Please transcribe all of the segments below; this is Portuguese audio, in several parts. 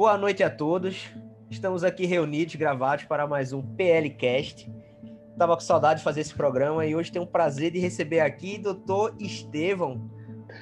Boa noite a todos. Estamos aqui reunidos, gravados para mais um PLcast. Tava com saudade de fazer esse programa e hoje tenho o prazer de receber aqui o doutor Estevão.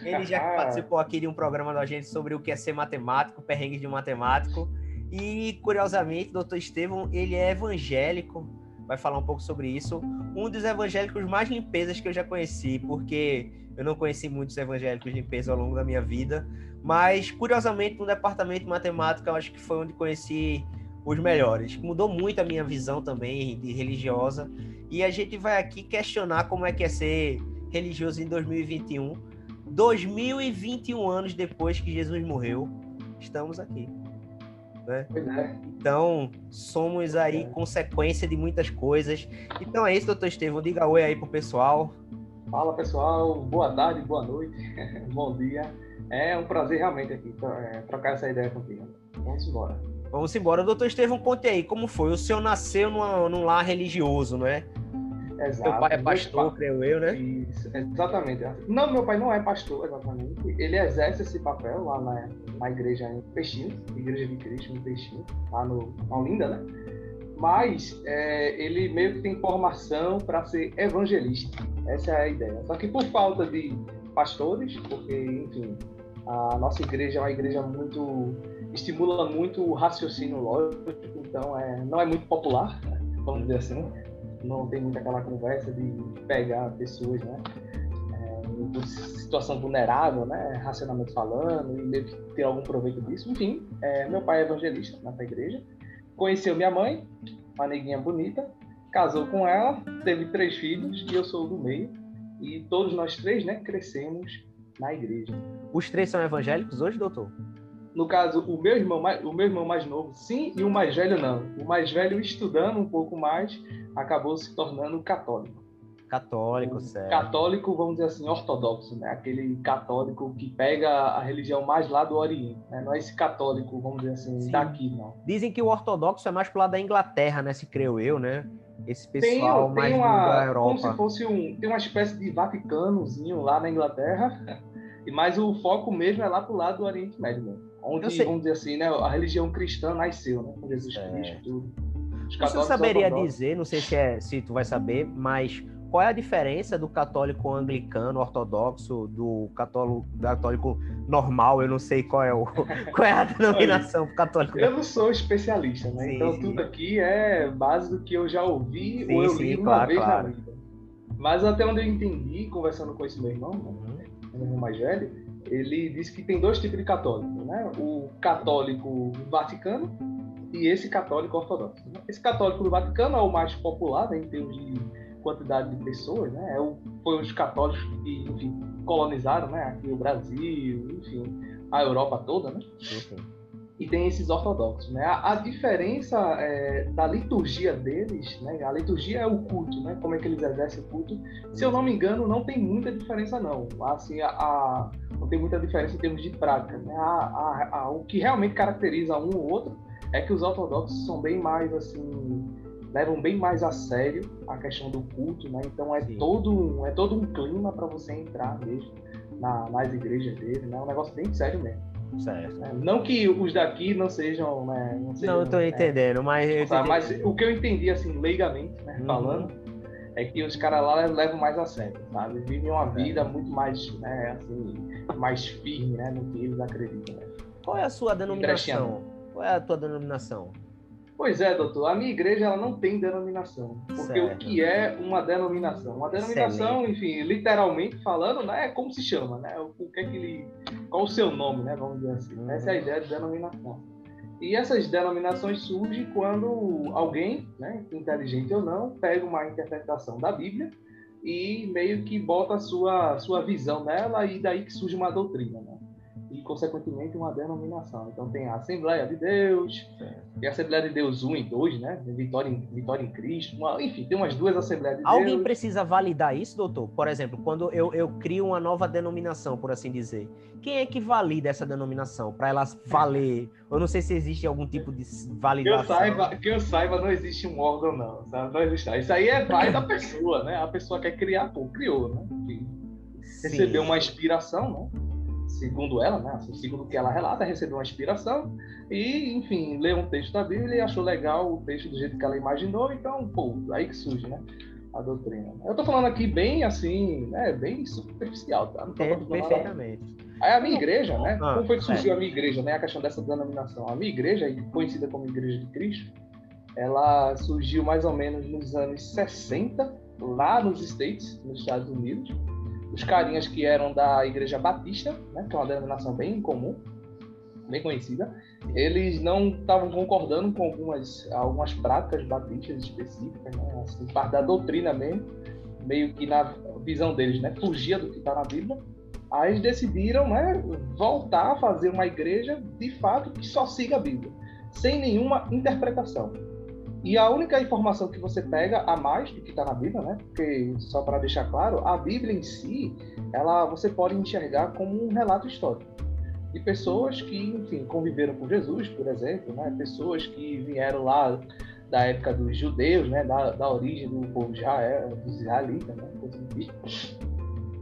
Ele já participou aqui de um programa da gente sobre o que é ser matemático, perrengues de matemático. E, curiosamente, o doutor Estevão, ele é evangélico, vai falar um pouco sobre isso. Um dos evangélicos mais limpezas que eu já conheci, porque eu não conheci muitos evangélicos limpeza ao longo da minha vida, mas curiosamente no departamento de matemática eu acho que foi onde conheci os melhores. Mudou muito a minha visão também de religiosa e a gente vai aqui questionar como é que é ser religioso em 2021. 2021 anos depois que Jesus morreu, estamos aqui. Né? É. Então, somos aí é. consequência de muitas coisas. Então é isso, doutor Estevão. Diga oi aí pro pessoal. Fala pessoal, boa tarde, boa noite, bom dia. É um prazer realmente aqui é, trocar essa ideia contigo. Vamos embora. Vamos embora. Doutor Estevão, conte aí, como foi? O senhor nasceu numa, num lar religioso, não é? Exato. Meu pai é pastor, creio eu, né? Isso, exatamente. Não, meu pai não é pastor, exatamente. Ele exerce esse papel lá na, na igreja em Peixinho, Igreja de Cristo em Peixinho, lá no, na Olinda, né? Mas é, ele meio que tem formação para ser evangelista. Essa é a ideia. Só que por falta de pastores, porque, enfim, a nossa igreja é uma igreja muito estimula muito o raciocínio lógico, então é, não é muito popular, vamos dizer assim não tem muita aquela conversa de pegar pessoas, né? É, situação vulnerável, né? Racionalmente falando, e meio que ter algum proveito disso. Enfim, é, meu pai é evangelista na igreja. Conheceu minha mãe, uma neguinha bonita, casou com ela, teve três filhos e eu sou do meio. E todos nós três, né, crescemos na igreja. Os três são evangélicos hoje, doutor? No caso, o meu irmão o meu irmão mais novo, sim, e o mais velho não. O mais velho estudando um pouco mais, acabou se tornando católico. Católico, certo. Católico, vamos dizer assim, ortodoxo, né? Aquele católico que pega a religião mais lá do Oriente, né? Não é esse católico, vamos dizer assim, Sim. daqui, não. Dizem que o ortodoxo é mais pro lado da Inglaterra, né? Se creio eu, né? Esse pessoal tem, mais tem uma, da Europa. Como se fosse um... Tem uma espécie de Vaticanozinho lá na Inglaterra, mas o foco mesmo é lá pro lado do Oriente Médio, né? Onde, vamos dizer assim, né? A religião cristã nasceu, né? Com Jesus é. Cristo, tudo. Você saberia dizer, não sei se, é, se tu vai saber, mas qual é a diferença do católico anglicano ortodoxo do católico, católico normal? Eu não sei qual é o qual é a denominação do católico. Eu não sou especialista, né? Sim, então sim. tudo aqui é base do que eu já ouvi sim, ou eu li uma vez claro. na vida. Mas até onde eu entendi, conversando com esse meu irmão, né? uhum. meu irmão mais velho, ele disse que tem dois tipos de católico, né? O católico vaticano e esse católico ortodoxo. Né? Esse católico do Vaticano é o mais popular né, em termos de quantidade de pessoas, né? É o, foi os católicos que enfim, colonizaram né, aqui o Brasil, enfim, a Europa toda, né? E tem esses ortodoxos, né? A, a diferença é, da liturgia deles, né? A liturgia é o culto, né? Como é que eles exercem o culto? Se eu não me engano, não tem muita diferença não. Assim, a, a não tem muita diferença em termos de prática. Né? A, a, o que realmente caracteriza um ou outro é que os ortodoxos são bem mais assim levam bem mais a sério a questão do culto, né? Então é Sim. todo um, é todo um clima para você entrar mesmo na, nas igrejas dele, né? É um negócio bem sério mesmo. Certo. É, não que os daqui não sejam, né? Não, sejam, não estou é, entendendo, mas mas o que eu entendi assim leigamente, né? Uhum. Falando é que os caras lá levam mais a sério, sabe? Vivem uma vida muito mais, né? Assim, mais firme, né? No que eles acreditam. Né? Qual é a sua denominação? Qual é a tua denominação? Pois é, doutor. A minha igreja ela não tem denominação. Porque certo. o que é uma denominação? Uma denominação, Excelente. enfim, literalmente falando, né, é como se chama, né? O, que é que ele, qual o seu nome, né? Vamos dizer assim. Uhum. Essa é a ideia de denominação. E essas denominações surgem quando alguém, né, inteligente ou não, pega uma interpretação da Bíblia e meio que bota a sua, sua visão nela e daí que surge uma doutrina, né? E, consequentemente, uma denominação. Então, tem a Assembleia de Deus, tem a Assembleia de Deus 1 e 2, né? Vitória em, Vitória em Cristo. Uma, enfim, tem umas duas Assembleias de Alguém Deus. Alguém precisa validar isso, doutor? Por exemplo, quando eu, eu crio uma nova denominação, por assim dizer, quem é que valida essa denominação para ela valer? Eu não sei se existe algum tipo de validação. Que eu saiba, que eu saiba não existe um órgão, não. Sabe? Não existe. Isso aí é vai da pessoa, né? A pessoa quer criar, pô, criou, né? Recebeu uma inspiração, né? Segundo ela, né? Assim, segundo o que ela relata, recebeu uma inspiração e, enfim, leu um texto da Bíblia e achou legal o texto do jeito que ela imaginou, então, pô, aí que surge, né? A doutrina. Eu tô falando aqui bem assim, né? Bem superficial, tá? Não tô é, perfeitamente. Aí a minha igreja, né? Ah, Como foi que surgiu é. a minha igreja, né? A questão dessa denominação. A minha igreja, conhecida como Igreja de Cristo, ela surgiu mais ou menos nos anos 60, lá nos States, nos Estados Unidos os carinhas que eram da Igreja Batista, né, que é uma denominação bem comum, bem conhecida, eles não estavam concordando com algumas, algumas práticas batistas específicas, né, assim, parte da doutrina mesmo, meio que na visão deles, né, fugia do que está na Bíblia. Aí eles decidiram né, voltar a fazer uma igreja de fato que só siga a Bíblia, sem nenhuma interpretação. E a única informação que você pega a mais do que está na Bíblia, né? Porque só para deixar claro, a Bíblia em si, ela você pode enxergar como um relato histórico de pessoas que, enfim, conviveram com Jesus, por exemplo, né? Pessoas que vieram lá da época dos judeus, né? Da, da origem do povo de Israel, dos israelitas, né?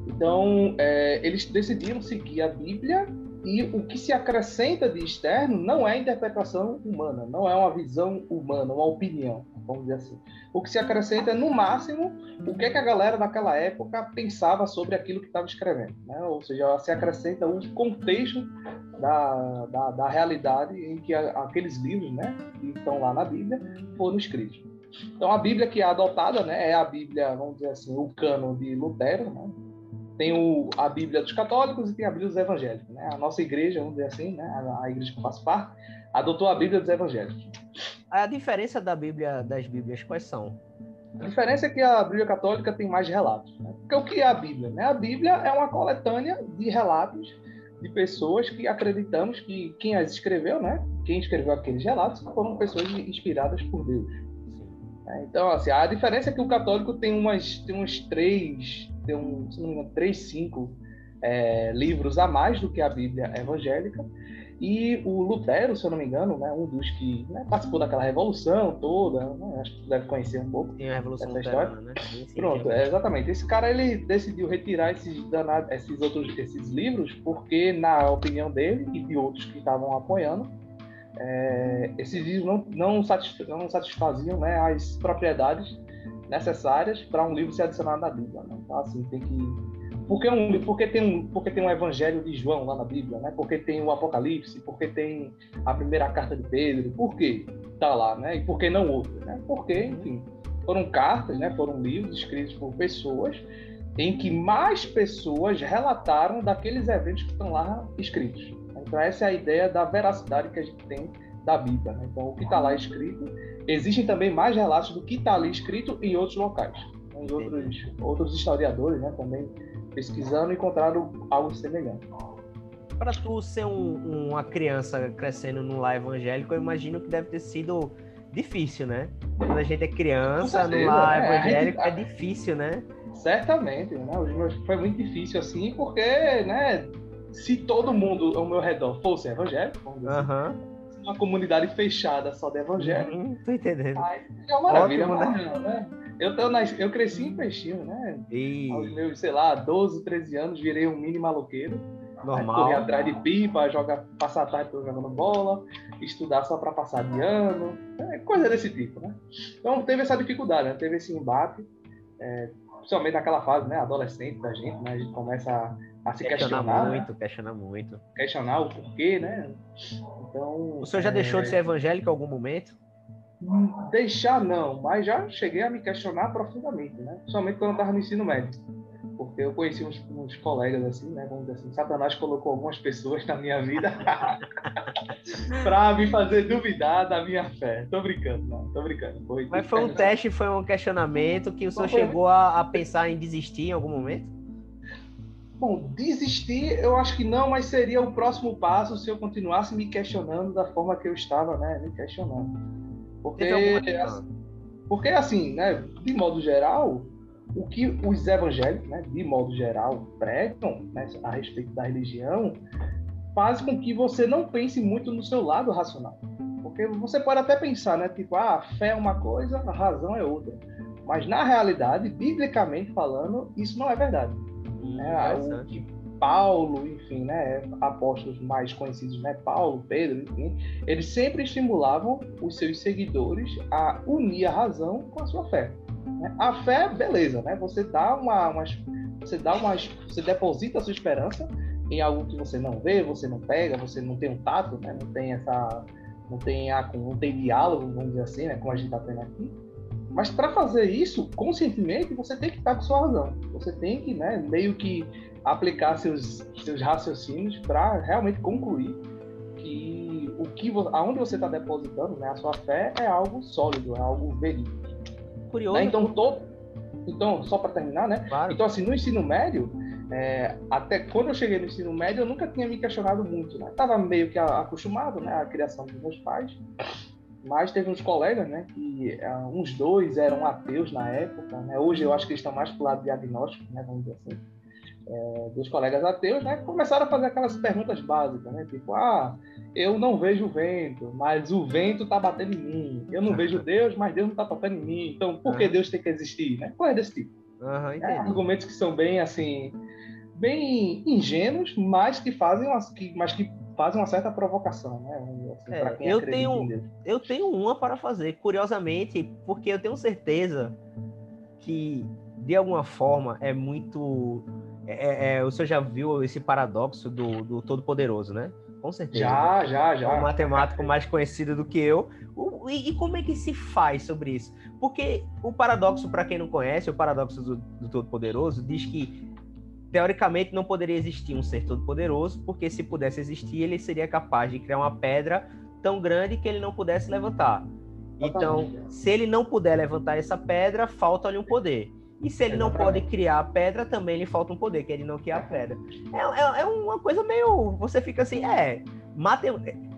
Então, é, eles decidiram seguir a Bíblia e o que se acrescenta de externo não é interpretação humana, não é uma visão humana, uma opinião, vamos dizer assim. O que se acrescenta no máximo, o que, é que a galera daquela época pensava sobre aquilo que estava escrevendo. Né? Ou seja, se acrescenta o contexto da, da, da realidade em que a, aqueles livros né, que estão lá na Bíblia foram escritos. Então, a Bíblia que é adotada né, é a Bíblia, vamos dizer assim, o cânon de Lutero, né? Tem o, a Bíblia dos católicos e tem a Bíblia dos evangélicos. Né? A nossa igreja, vamos dizer assim, né? a, a igreja que eu faço parte, adotou a Bíblia dos evangélicos. A diferença da Bíblia das Bíblias quais são? A diferença é que a Bíblia católica tem mais relatos. Né? Porque o que é a Bíblia? Né? A Bíblia é uma coletânea de relatos de pessoas que acreditamos que quem as escreveu, né? Quem escreveu aqueles relatos foram pessoas inspiradas por Deus. Então, assim, a diferença é que o católico tem umas, tem uns três, tem um, se não me engano, três, cinco é, livros a mais do que a Bíblia evangélica. E o Lutero, se eu não me engano, né, um dos que né, participou daquela revolução toda, né, acho que você deve conhecer um pouco. Tem a Revolução Luterana, né? Sim, Pronto, é, exatamente. Esse cara ele decidiu retirar esses, danados, esses outros esses livros porque, na opinião dele e de outros que estavam apoiando, é, esses livros não, não, satisf não satisfaziam né, as propriedades necessárias para um livro ser adicionado na Bíblia. Né? Então, assim, tem que. Porque, um, porque, tem um, porque tem um Evangelho de João lá na Bíblia, né? porque tem o Apocalipse, porque tem a primeira carta de Pedro, por que está lá, né? E por que não outra? Né? Porque, enfim, foram cartas, né? foram livros escritos por pessoas em que mais pessoas relataram daqueles eventos que estão lá escritos. Então, essa é a ideia da veracidade que a gente tem da Bíblia. Né? Então, o que está lá escrito, existem também mais relatos do que está ali escrito em outros locais. Em outros, outros historiadores né, também pesquisando encontraram algo semelhante. Para tu ser um, uma criança crescendo num lar evangélico, eu imagino que deve ter sido difícil, né? Quando a gente é criança, no lar é, evangélico, gente, é difícil, né? Certamente, né? Foi muito difícil assim, porque, né? Se todo mundo ao meu redor fosse evangélico, vamos dizer uhum. assim, uma comunidade fechada só de evangélico. Hum, tô entendendo. Aí é uma maravilha, Ótimo, né? né? Eu, eu, eu cresci em Peixinho, né? E... Aos meus, sei lá, 12, 13 anos, virei um mini maloqueiro. Normal. Corri atrás de pipa, jogar, passar a tarde jogando bola, estudar só para passar de ano, é, coisa desse tipo, né? Então teve essa dificuldade, né? Teve esse embate, é, principalmente naquela fase, né? Adolescente da gente, né? A gente começa a a se questionar, questionar né? muito, né? questionar muito. Questionar o porquê, né? Então. O senhor já é... deixou de ser evangélico em algum momento? Deixar não, mas já cheguei a me questionar profundamente, né? Somente quando eu estava no ensino médio. Porque eu conheci uns, uns, colegas assim, né? Vamos dizer assim, Satanás colocou algumas pessoas na minha vida para me fazer duvidar da minha fé. Tô brincando, não, tô brincando. Foi mas foi um teste, foi um questionamento que o senhor chegou a, a pensar em desistir em algum momento? Bom, desistir eu acho que não, mas seria o próximo passo se eu continuasse me questionando da forma que eu estava, né, me questionando. Porque, porque assim, né, de modo geral, o que os evangélicos, né, de modo geral, pregam né, a respeito da religião faz com que você não pense muito no seu lado racional. Porque você pode até pensar, né, tipo, ah, a fé é uma coisa, a razão é outra. Mas na realidade, biblicamente falando, isso não é verdade. Hum, é, o, que, Paulo, enfim, né, apóstolos mais conhecidos, né, Paulo, Pedro, enfim, eles sempre estimulavam os seus seguidores a unir a razão com a sua fé. Né? A fé, beleza, né? Você dá uma, uma você dá uma, você deposita a sua esperança em algo que você não vê, você não pega, você não tem um tato, né? Não tem essa, não tem a, não tem diálogo, vamos dizer assim, né? Como a gente está tendo aqui. Mas para fazer isso conscientemente, você tem que estar com sua razão. Você tem que, né, meio que aplicar seus, seus raciocínios para realmente concluir que o que aonde você está depositando, né, a sua fé é algo sólido, é algo verídico. Curioso. Né? Então todo, então só para terminar, né? Claro. Então assim no ensino médio é, até quando eu cheguei no ensino médio, eu nunca tinha me questionado muito, né? Tava meio que acostumado, né, à criação dos meus pais. Mas teve uns colegas, né, que uh, uns dois eram ateus na época, né? Hoje eu acho que eles estão mais pro lado diagnóstico, né, vamos dizer assim. É, dos colegas ateus, né, começaram a fazer aquelas perguntas básicas, né, tipo, ah, eu não vejo o vento, mas o vento está batendo em mim. Eu não vejo Deus, mas Deus não está tocando em mim. Então, por que Deus tem que existir, né? Qual é desse tipo? Uhum, é, argumentos que são bem assim, bem ingênuos, mas que fazem, uma, que, mas que fazem uma certa provocação, né? Assim, é, eu tenho, eu tenho uma para fazer, curiosamente, porque eu tenho certeza que de alguma forma é muito, é, é, é o senhor já viu esse paradoxo do, do Todo-Poderoso, né? Com certeza. Já, já, já. É um matemático mais conhecido do que eu. O, e, e, como é que se faz sobre isso? Porque o paradoxo, para quem não conhece, o paradoxo do, do Todo-Poderoso diz que teoricamente não poderia existir um ser todo-poderoso, porque se pudesse existir, ele seria capaz de criar uma pedra tão grande que ele não pudesse levantar. Então, se ele não puder levantar essa pedra, falta-lhe um poder. E se ele não pode criar a pedra, também lhe falta um poder, que ele não cria a pedra. É, é, é uma coisa meio. Você fica assim, é. Mate...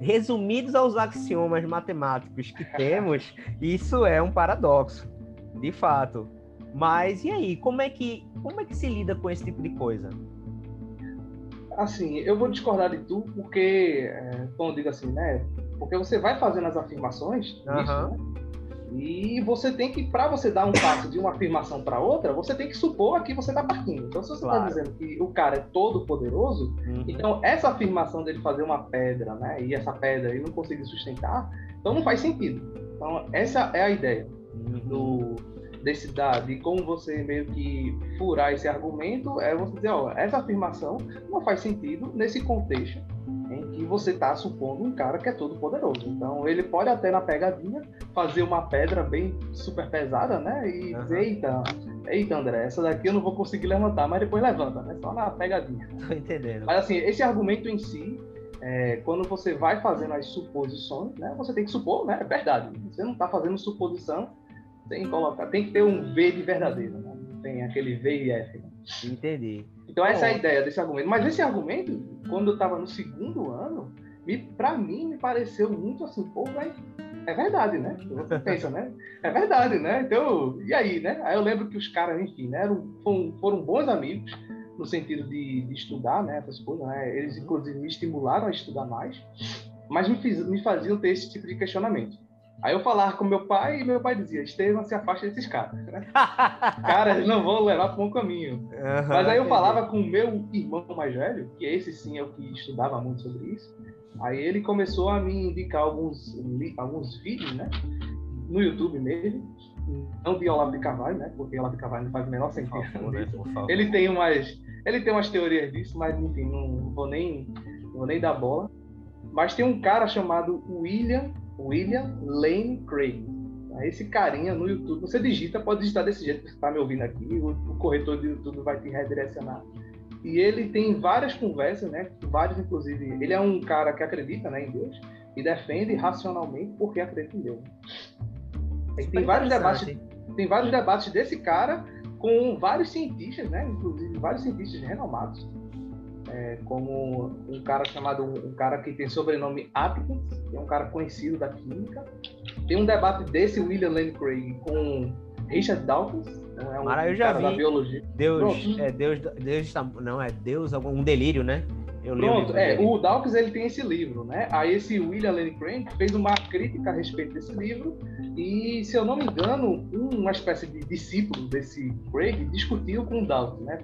Resumidos aos axiomas matemáticos que temos, isso é um paradoxo, de fato. Mas e aí, como é que como é que se lida com esse tipo de coisa? Assim, eu vou discordar de tu porque, é, como eu digo assim, né? Porque você vai fazendo as afirmações, uhum. isso, né? E você tem que, para você dar um passo de uma afirmação para outra, você tem que supor que você está partindo. Então, se você está claro. dizendo que o cara é todo poderoso, uhum. então essa afirmação dele fazer uma pedra, né? E essa pedra ele não conseguir sustentar, então não faz sentido. Então, essa é a ideia uhum. do, desse da, de como você meio que furar esse argumento é você dizer, ó, essa afirmação não faz sentido nesse contexto que você está supondo um cara que é todo poderoso. Então ele pode até na pegadinha fazer uma pedra bem super pesada, né? E uhum. dizer, eita, eita André, essa daqui eu não vou conseguir levantar, mas depois levanta, né? Só na pegadinha. Tô entendendo. Mas assim, esse argumento em si é, quando você vai fazendo as suposições, né, você tem que supor, né, é verdade. Você não está fazendo suposição tem que colocar, tem que ter um V de verdadeiro, né? tem aquele V e F. Né? Entendi. Então essa é a ideia desse argumento. Mas esse argumento, quando eu estava no segundo ano, para mim me pareceu muito assim, pô, vai é verdade, né? Você pensa, né? É verdade, né? Então, e aí, né? Aí eu lembro que os caras, enfim, né, eram, foram, foram bons amigos no sentido de, de estudar, né? Essas coisas, né? Eles, inclusive, me estimularam a estudar mais, mas me, fiz, me faziam ter esse tipo de questionamento. Aí eu falava com meu pai e meu pai dizia: Estevam, se afaste desses caras. Né? caras não vão levar para um caminho. Uhum, Mas aí eu falava com o meu irmão mais velho, que esse sim é o que estudava muito sobre isso. Aí ele começou a me indicar alguns, alguns vídeos, né? No YouTube mesmo. Não de Olavo de Carvalho, né? Porque Olavo de Carvalho não faz o menor sentido. Favor, né? Ele tem umas, ele tem umas teorias disso, mas enfim, não vou nem, não vou nem dar bola. Mas tem um cara chamado William William Lane Craig. Esse carinha no YouTube, você digita, pode digitar desse jeito que você está me ouvindo aqui, o, o, corretor do YouTube vai te redirecionar. E ele tem várias conversas, né? Vários, inclusive, ele é um cara que acredita né, em Deus e defende racionalmente porque acredita em Deus. Tem vários debates, tem vários debates desse cara com vários cientistas, né? Inclusive vários cientistas renomados é, como um cara chamado, um cara que tem sobrenome Atkins, que é um cara conhecido da química. Tem um debate desse William Lane Craig com Richard Dawkins, então é um Mara, eu já vi. da biologia. Deus, é, Deus, Deus, não é Deus, um delírio, né? Eu Pronto, é, o Dawkins ele tem esse livro, né? Aí esse William Lane Craig fez uma crítica a respeito desse livro e, se eu não me engano, uma espécie de discípulo desse Craig discutiu com o Dawkins, né?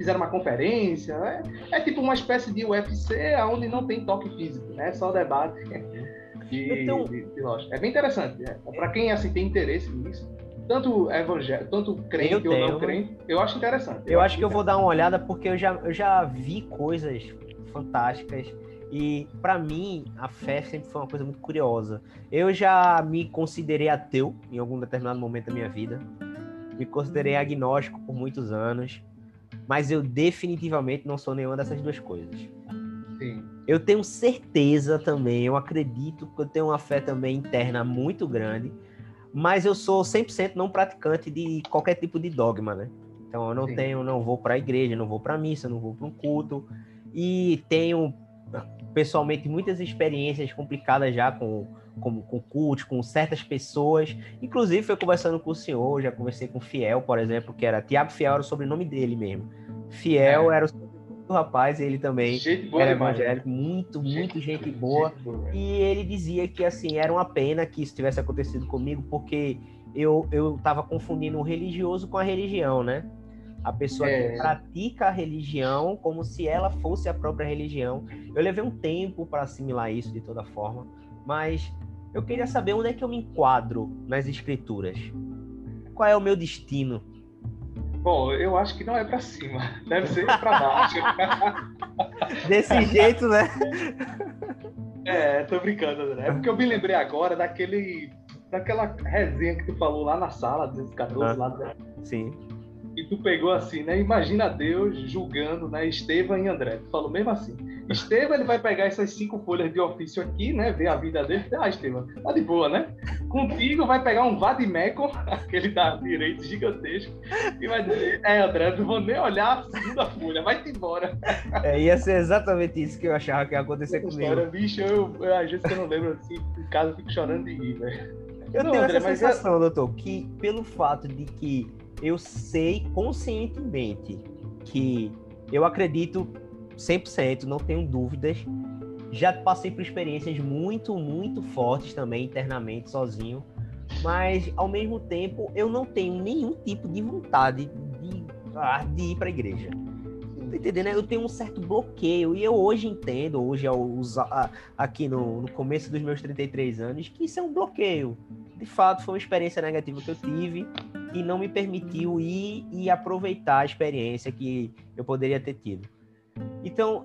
Fizeram uma conferência, né? é tipo uma espécie de UFC onde não tem toque físico, né? Só debate de, então... de, de, É bem interessante, né? para quem assim tem interesse nisso tanto evangélico, tanto crente eu ou tenho. não crente, eu acho interessante. Eu, eu acho que eu vou dar uma olhada porque eu já, eu já vi coisas fantásticas. E para mim, a fé sempre foi uma coisa muito curiosa. Eu já me considerei ateu em algum determinado momento da minha vida. Me considerei agnóstico por muitos anos. Mas eu definitivamente não sou nenhuma dessas duas coisas. Sim. Eu tenho certeza também, eu acredito que eu tenho uma fé também interna muito grande. Mas eu sou 100% não praticante de qualquer tipo de dogma, né? Então eu não Sim. tenho, não vou para a igreja, não vou para missa, não vou para um culto e tenho pessoalmente muitas experiências complicadas já com, com, com culto, com certas pessoas. Inclusive, foi conversando com o senhor, já conversei com o Fiel, por exemplo, que era Tiago Fiel, era o sobrenome dele mesmo. Fiel é. era o sobrenome do rapaz, ele também era evangélico, muito, muito gente, gente boa. Gente boa. E ele dizia que assim, era uma pena que isso tivesse acontecido comigo, porque eu, eu tava confundindo o religioso com a religião, né? A pessoa é. que pratica a religião como se ela fosse a própria religião. Eu levei um tempo para assimilar isso de toda forma, mas eu queria saber onde é que eu me enquadro nas escrituras. Qual é o meu destino? Bom, eu acho que não é para cima, deve ser para baixo. Desse jeito, né? É, tô brincando, André. É porque eu me lembrei agora daquele daquela resenha que tu falou lá na sala, 214, ah, lá. Da... Sim e tu pegou assim, né? Imagina Deus julgando, né? Estevam e André. Tu falou mesmo assim. Estevam, ele vai pegar essas cinco folhas de ofício aqui, né? Ver a vida dele. Ah, Estevam, tá de boa, né? Contigo vai pegar um Vadimeco, aquele da direita gigantesco, e vai dizer: É, André, não vou nem olhar a segunda folha, vai-te embora. É, ia ser exatamente isso que eu achava que ia acontecer comigo. História, bicho, eu, eu, às vezes eu não lembro assim, em casa eu fico chorando de rir, velho. Eu não, tenho André, essa sensação, eu... doutor, que pelo fato de que eu sei conscientemente que eu acredito 100%, não tenho dúvidas. Já passei por experiências muito, muito fortes também internamente, sozinho. Mas, ao mesmo tempo, eu não tenho nenhum tipo de vontade de, ah, de ir para a igreja. Tá entendendo? Eu tenho um certo bloqueio. E eu hoje entendo, hoje, aqui no, no começo dos meus 33 anos, que isso é um bloqueio. De fato, foi uma experiência negativa que eu tive e não me permitiu ir e aproveitar a experiência que eu poderia ter tido. Então,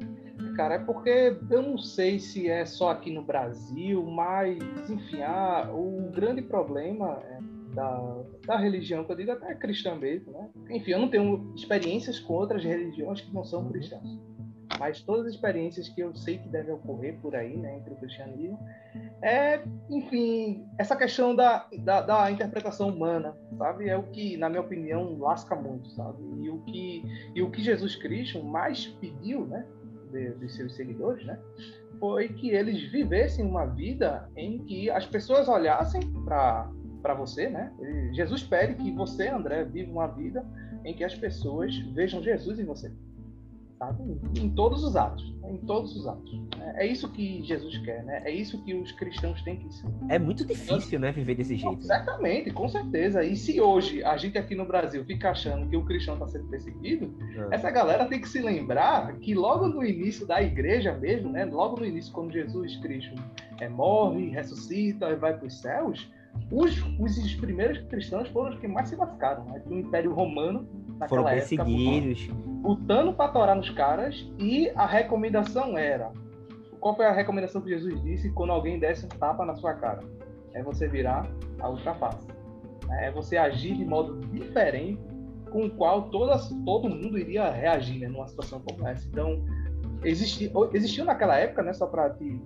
cara, é porque eu não sei se é só aqui no Brasil, mas, enfim, ah, o grande problema é da, da religião, que eu digo até cristã mesmo, né? Enfim, eu não tenho experiências com outras religiões que não são uhum. cristãs mas todas as experiências que eu sei que devem ocorrer por aí, né, entre o cristianismo, é, enfim, essa questão da, da, da, interpretação humana, sabe, é o que, na minha opinião, lasca muito, sabe, e o que, e o que Jesus Cristo mais pediu, né, de, de seus seguidores, né, foi que eles vivessem uma vida em que as pessoas olhassem para para você, né? Jesus pede que você, André, viva uma vida em que as pessoas vejam Jesus em você sabe? Em todos os atos, né? em todos os atos. É isso que Jesus quer, né? É isso que os cristãos têm que ser. É muito difícil, né, viver desse jeito. Certamente, com certeza. E se hoje a gente aqui no Brasil fica achando que o cristão está sendo perseguido, é. essa galera tem que se lembrar que logo no início da igreja mesmo, né? Logo no início, quando Jesus Cristo é, morre, ressuscita e vai para os céus, os, os, primeiros cristãos foram os que mais se lascaram, né? O Império Romano foram perseguidos. Lutando para torar nos caras e a recomendação era. Qual foi a recomendação que Jesus disse quando alguém desse um tapa na sua cara? É você virar a outra face. É você agir de modo diferente com o qual toda, todo mundo iria reagir né, numa situação como essa. Então, existi, existiu naquela época, né, só para te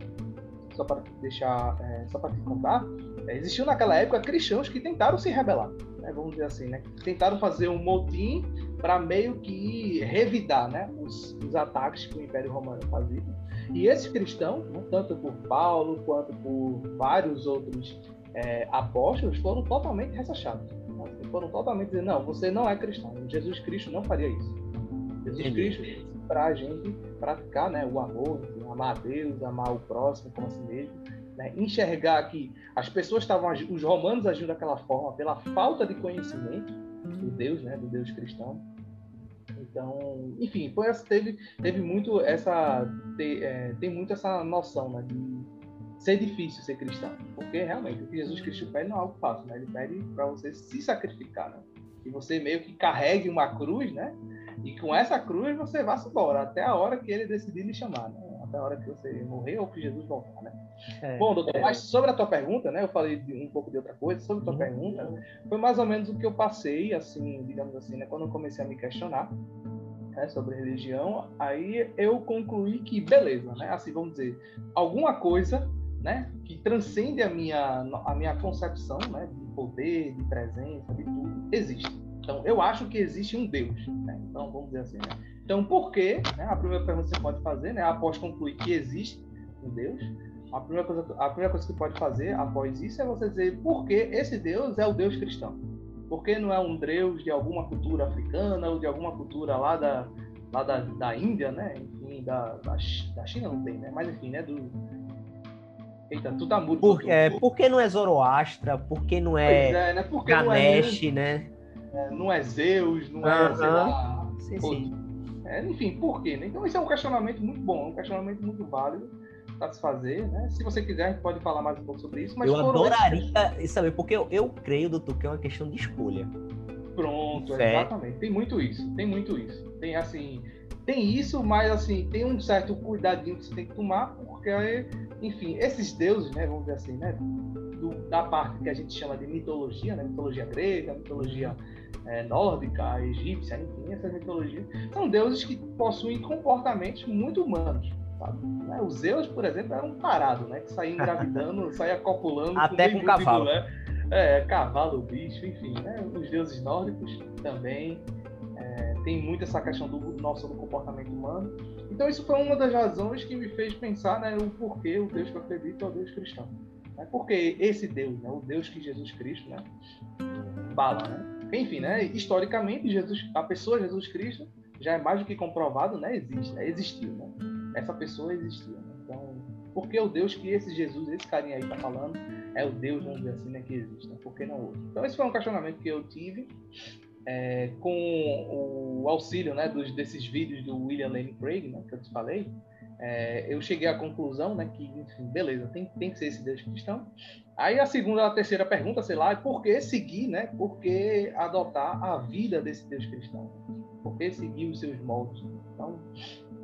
só para deixar, é, só para te contar, é, existiu naquela época cristãos que tentaram se rebelar né, vamos dizer assim, né? Tentaram fazer um motim para meio que revidar, né, os, os, ataques que o Império Romano fazia. E esses cristãos, né, tanto por Paulo quanto por vários outros é, apóstolos, foram totalmente ressachados. Né? Foram totalmente dizendo, não, você não é cristão. Jesus Cristo não faria isso. Jesus Entendi. Cristo para a gente praticar né, o amor, amar a Deus, amar o próximo como a si mesmo, né? enxergar que as pessoas estavam, os romanos agindo daquela forma pela falta de conhecimento do Deus, né, do Deus cristão. Então, enfim, foi, teve, teve muito essa, te, é, tem muito essa noção né, de ser difícil ser cristão, porque realmente o que Jesus Cristo pede não é algo fácil, né? Ele pede para você se sacrificar, né? Que você meio que carregue uma cruz, né? E com essa cruz você vá embora até a hora que ele decidir lhe chamar, né? Até a hora que você morrer ou que Jesus voltar, né? É, Bom, doutor, é. mas sobre a tua pergunta, né? Eu falei de um pouco de outra coisa. Sobre a tua uhum. pergunta, foi mais ou menos o que eu passei, assim, digamos assim, né? Quando eu comecei a me questionar né, sobre religião, aí eu concluí que, beleza, né? Assim, vamos dizer, alguma coisa né, que transcende a minha, a minha concepção né, de poder, de presença, de tudo, existe. Então, eu acho que existe um Deus. Né? Então, vamos dizer assim. Então, por quê? Né? A primeira pergunta que você pode fazer, né, após concluir que existe um Deus, a primeira, coisa, a primeira coisa que você pode fazer após isso é você dizer por que esse Deus é o Deus cristão. Por que não é um Deus de alguma cultura africana ou de alguma cultura lá da, lá da, da Índia, né? Enfim, da, da, da China não tem, né? Mas enfim, né? Do, Eita, tu tá mudo. Por, é, por que não é Zoroastra? Por que não é, é né? Ganesh, não é, né? É, não é Zeus, não é, sei lá... Sim, sim. É, enfim, por quê? Né? Então, esse é um questionamento muito bom, um questionamento muito válido para se fazer, né? Se você quiser, a gente pode falar mais um pouco sobre isso. eu adoraria esses... saber, porque eu, eu creio, doutor, que é uma questão de escolha. Pronto, exatamente. Tem muito isso, tem muito isso. Tem assim, tem isso, mas assim, tem um certo cuidadinho que você tem que tomar, porque enfim, esses deuses, né, vamos dizer assim, né, da parte que a gente chama de mitologia, né, mitologia grega, mitologia é, nórdica, egípcia, enfim, essas mitologias, são deuses que possuem comportamentos muito humanos. Sabe? Né? O Zeus, por exemplo, era um parado, né, que saía engravidando, saía copulando. Até com, com cavalo. Né? É, cavalo, bicho, enfim, né? Os deuses nórdicos também é, tem muito essa questão do nosso do comportamento humano. Então isso foi uma das razões que me fez pensar né, o porquê o Deus que eu acredito é o Deus cristão. Né? Porque esse Deus, né, o Deus que Jesus Cristo né, fala, né? Enfim, né, historicamente, Jesus, a pessoa Jesus Cristo já é mais do que comprovado, né, existe, né, existiu. Né? Essa pessoa existiu. Né? Então, porque o Deus que esse Jesus, esse carinha aí está falando, é o Deus, vamos dizer assim, né, que existe. Né? Por que não outro? Então, esse foi um questionamento que eu tive é, com o auxílio né, dos, desses vídeos do William Lane Craig, né, que eu te falei, é, eu cheguei à conclusão né, que, enfim, beleza, tem, tem que ser esse Deus cristão. Aí a segunda, a terceira pergunta, sei lá, é por que seguir, né? Por que adotar a vida desse Deus cristão? Por que seguir os seus moldes? Então,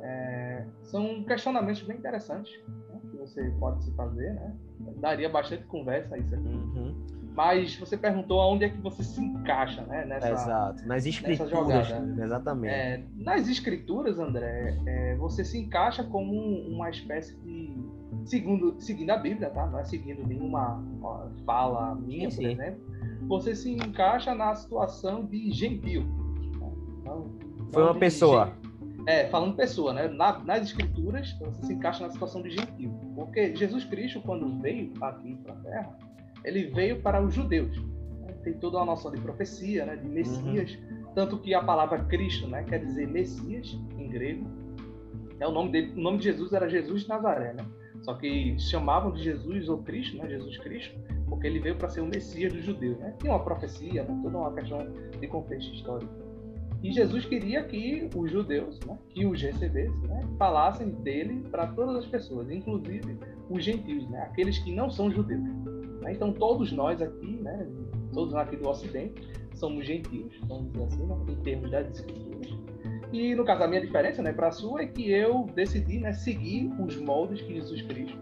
é, são questionamentos bem interessantes né, que você pode se fazer, né? Daria bastante conversa isso aqui. Uhum. Mas você perguntou aonde é que você se encaixa, né? Nessa, Exato, nas escrituras. Exatamente. É, nas escrituras, André, é, você se encaixa como uma espécie de. Segundo, seguindo a Bíblia, tá? Não é seguindo nenhuma fala minha, sim, por sim. exemplo. Você se encaixa na situação de gentil. Né? Não, Foi uma pessoa. É, falando pessoa, né? Na, nas escrituras, você se encaixa na situação de gentil. Porque Jesus Cristo, quando veio aqui para a Terra, ele veio para os judeus. Né? Tem toda uma noção de profecia, né? de Messias, uhum. tanto que a palavra Cristo né? quer dizer Messias em grego. É o nome dele, o nome de Jesus era Jesus de Nazaré, né? Só que chamavam de Jesus ou Cristo, né? Jesus Cristo, porque ele veio para ser o Messias dos judeus, né? Tem uma profecia, né? toda uma questão de contexto histórico. E Jesus queria que os judeus, né, que os recebessem, né, falassem dele para todas as pessoas, inclusive os gentios, né, aqueles que não são judeus. Né? Então, todos nós aqui, né, todos aqui do Ocidente, somos gentios, vamos dizer assim, né, em termos das escrituras. E, no caso, a minha diferença né, para a sua é que eu decidi né, seguir os moldes que Jesus Cristo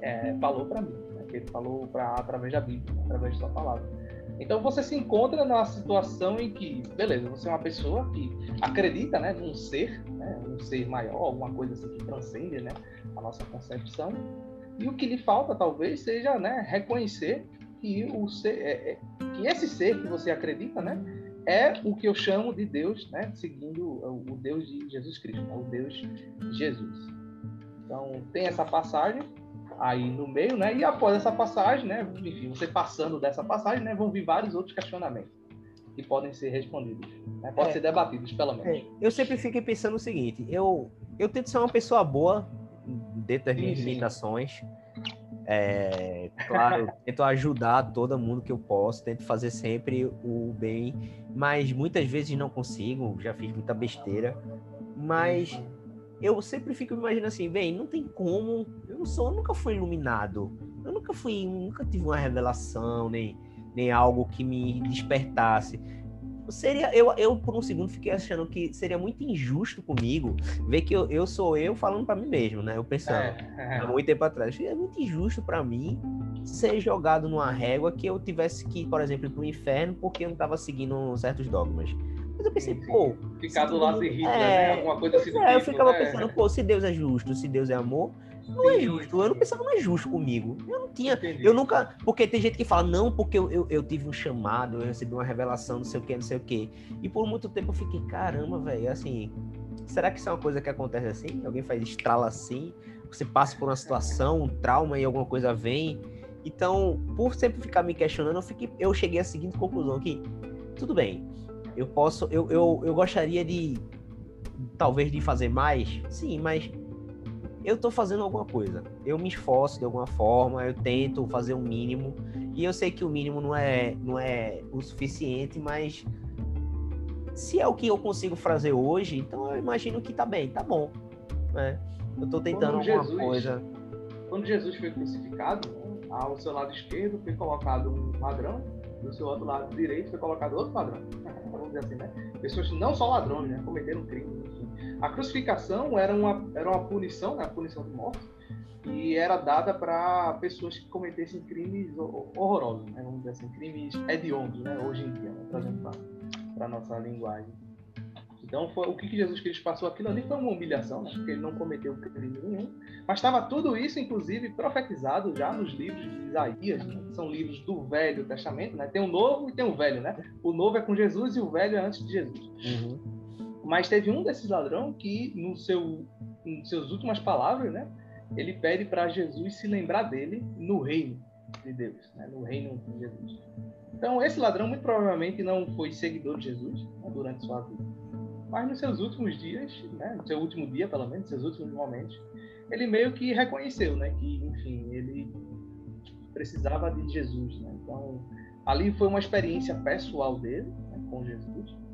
é, falou para mim, né, que ele falou pra, através da Bíblia, através da sua palavra. Então você se encontra numa situação em que, beleza, você é uma pessoa que acredita né, num ser, né, um ser maior, alguma coisa assim que transcende né, a nossa concepção, e o que lhe falta, talvez, seja né, reconhecer que, o ser, é, é, que esse ser que você acredita né, é o que eu chamo de Deus, né, seguindo o Deus de Jesus Cristo, né, o Deus Jesus. Então, tem essa passagem aí no meio, né? E após essa passagem, né? Enfim, você passando dessa passagem, né? Vão vir vários outros questionamentos. que podem ser respondidos, né? podem é, ser debatidos, pelo menos. É, eu sempre fiquei pensando o seguinte: eu, eu tento ser uma pessoa boa dentro das minhas limitações. É, claro, tento ajudar todo mundo que eu posso, tento fazer sempre o bem, mas muitas vezes não consigo, já fiz muita besteira, mas eu sempre fico imaginando assim, bem, não tem como, eu não sou, eu nunca fui iluminado, eu nunca fui, nunca tive uma revelação, nem, nem algo que me despertasse seria eu, eu por um segundo fiquei achando que seria muito injusto comigo ver que eu, eu sou eu falando para mim mesmo, né? Eu pensando é, há muito tempo atrás, é muito injusto para mim ser jogado numa régua que eu tivesse que, por exemplo, ir pro inferno porque eu não estava seguindo certos dogmas. Mas eu pensei, pô. Ficar do lado de Hitler, é, né? Alguma coisa assim. É, eu ficava né? pensando, pô, se Deus é justo, se Deus é amor, não é justo. Eu não pensava, não é justo comigo. Eu não tinha. Entendi. Eu nunca. Porque tem gente que fala, não, porque eu, eu, eu, tive um chamado, eu recebi uma revelação, não sei o que, não sei o que. E por muito tempo eu fiquei, caramba, velho, assim. Será que isso é uma coisa que acontece assim? Alguém faz estrala assim? Você passa por uma situação, um trauma e alguma coisa vem. Então, por sempre ficar me questionando, eu, fiquei, eu cheguei à seguinte conclusão: que tudo bem, eu posso, eu, eu, eu gostaria de talvez de fazer mais, sim, mas eu estou fazendo alguma coisa. Eu me esforço de alguma forma, eu tento fazer o mínimo. E eu sei que o mínimo não é, não é o suficiente, mas se é o que eu consigo fazer hoje, então eu imagino que tá bem, tá bom. Né? Eu estou tentando quando alguma Jesus, coisa. Quando Jesus foi crucificado, ao seu lado esquerdo foi colocado um ladrão, do seu outro lado direito foi colocado outro ladrão. Vamos dizer assim, né? Pessoas não só ladrões, né? Cometeram crime a crucificação era uma, era uma punição, né, a punição de morte, e era dada para pessoas que cometessem crimes horrorosos, né, vamos dizer assim, crimes hediondos, né, hoje em dia, né, para a nossa linguagem. Então, foi, o que, que Jesus Cristo passou aquilo ali foi uma humilhação, né, porque ele não cometeu crime nenhum, mas estava tudo isso, inclusive, profetizado já nos livros de Isaías, né, que são livros do Velho Testamento, né, tem o Novo e tem o Velho, né? O Novo é com Jesus e o Velho é antes de Jesus. Uhum. Mas teve um desses ladrões que, no seu, em suas últimas palavras, né, ele pede para Jesus se lembrar dele no reino de Deus, né, no reino de Jesus. Então, esse ladrão muito provavelmente não foi seguidor de Jesus né, durante sua vida. Mas nos seus últimos dias, né, no seu último dia, pelo menos, nos seus últimos momentos, ele meio que reconheceu né, que, enfim, ele precisava de Jesus. Né? Então, ali foi uma experiência pessoal dele né, com Jesus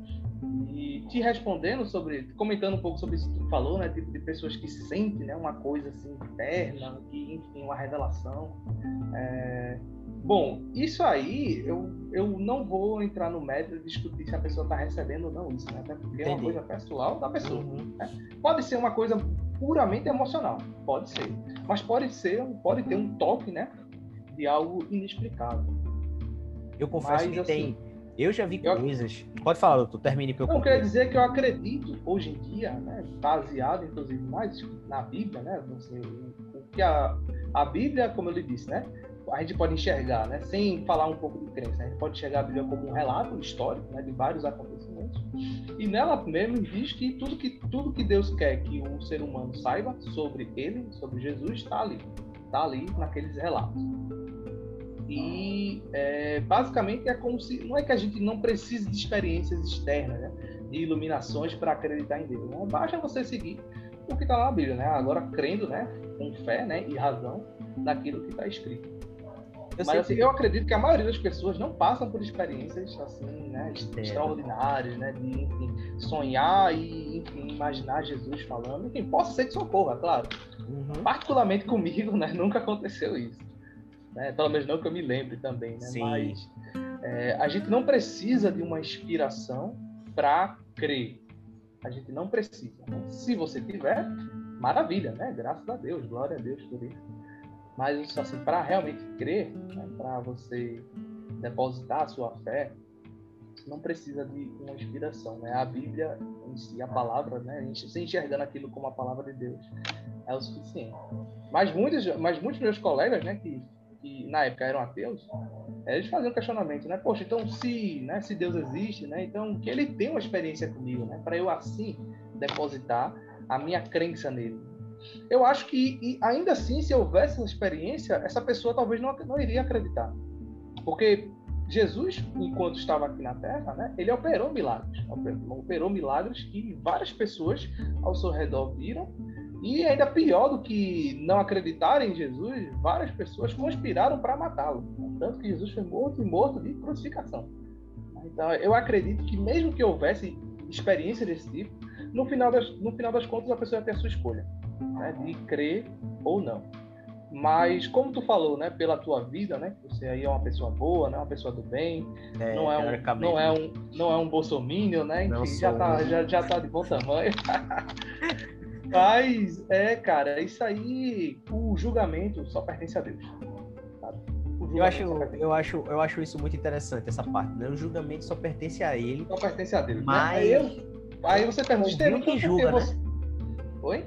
e te respondendo sobre, comentando um pouco sobre isso que tu falou, né? Tipo de pessoas que sentem, né? Uma coisa assim interna, que enfim, uma revelação. É... Bom, isso aí eu, eu não vou entrar no mérito de discutir se a pessoa está recebendo ou não isso, né? Até porque Entendi. é uma coisa pessoal da pessoa. Uhum. Né? Pode ser uma coisa puramente emocional, pode ser, mas pode ser, pode ter um toque, né? De algo inexplicável. Eu confesso mas, que assim, tem eu já vi eu... coisas. Pode falar, doutor, termine para eu. Não, quer dizer que eu acredito, hoje em dia, né, baseado, inclusive, mais na Bíblia, né? Assim, o que a, a Bíblia, como eu lhe disse, né? A gente pode enxergar, né? Sem falar um pouco de crença, né, a gente pode enxergar a Bíblia como um relato histórico, né? De vários acontecimentos. E nela mesmo diz que tudo que, tudo que Deus quer que o ser humano saiba sobre ele, sobre Jesus, está ali. Está ali naqueles relatos. E é, basicamente é como se. Não é que a gente não precise de experiências externas, né? de iluminações para acreditar em Deus. Não basta você seguir o que está lá na Bíblia, né? Agora crendo, né? Com fé né? e razão naquilo que está escrito. Eu Mas assim, eu acredito que a maioria das pessoas não passam por experiências assim, né, extraordinárias, né, de enfim, sonhar e enfim, imaginar Jesus falando. Enfim, possa ser de socorro, é claro. Uhum. Particularmente comigo, né, nunca aconteceu isso né? Pelo menos não que eu me lembre também, né? Sim. Mas é, a gente não precisa de uma inspiração para crer. A gente não precisa. Né? Se você tiver, maravilha, né? Graças a Deus, glória a Deus por isso. Mas assim, para realmente crer, né? para você depositar a sua fé, você não precisa de uma inspiração, né? A Bíblia em si, a palavra, né? Se enxergando aquilo como a palavra de Deus é o suficiente. Mas muitos, mas muitos meus colegas, né, que que na época eram ateus, eles faziam um questionamento, né? Poxa, então se, né, se Deus existe, né? Então que ele tem uma experiência comigo, né? Para eu assim depositar a minha crença nele. Eu acho que ainda assim, se houvesse essa experiência, essa pessoa talvez não, não iria acreditar, porque Jesus, enquanto estava aqui na Terra, né, ele operou milagres. Operou milagres que várias pessoas ao seu redor viram. E ainda pior do que não acreditar em Jesus, várias pessoas conspiraram para matá-lo. Tanto que Jesus foi morto e morto de crucificação. Então, eu acredito que mesmo que houvesse experiência desse tipo, no final das, no final das contas a pessoa ia ter a sua escolha, né, de crer ou não. Mas como tu falou, né, pela tua vida, né, você aí é uma pessoa boa, né, uma pessoa do bem, é, não é um não é um não é um bolsominion, né, enfim, já tá já, já tá de bom tamanho. Mas é, cara, isso aí, o julgamento só pertence a Deus. Eu acho, eu, acho, eu acho isso muito interessante, essa parte. Né? O julgamento só pertence a ele. Só pertence a Deus. Né? Mas. Né? Aí, eu, aí você pergunta, quem julga, né? Você... Oi?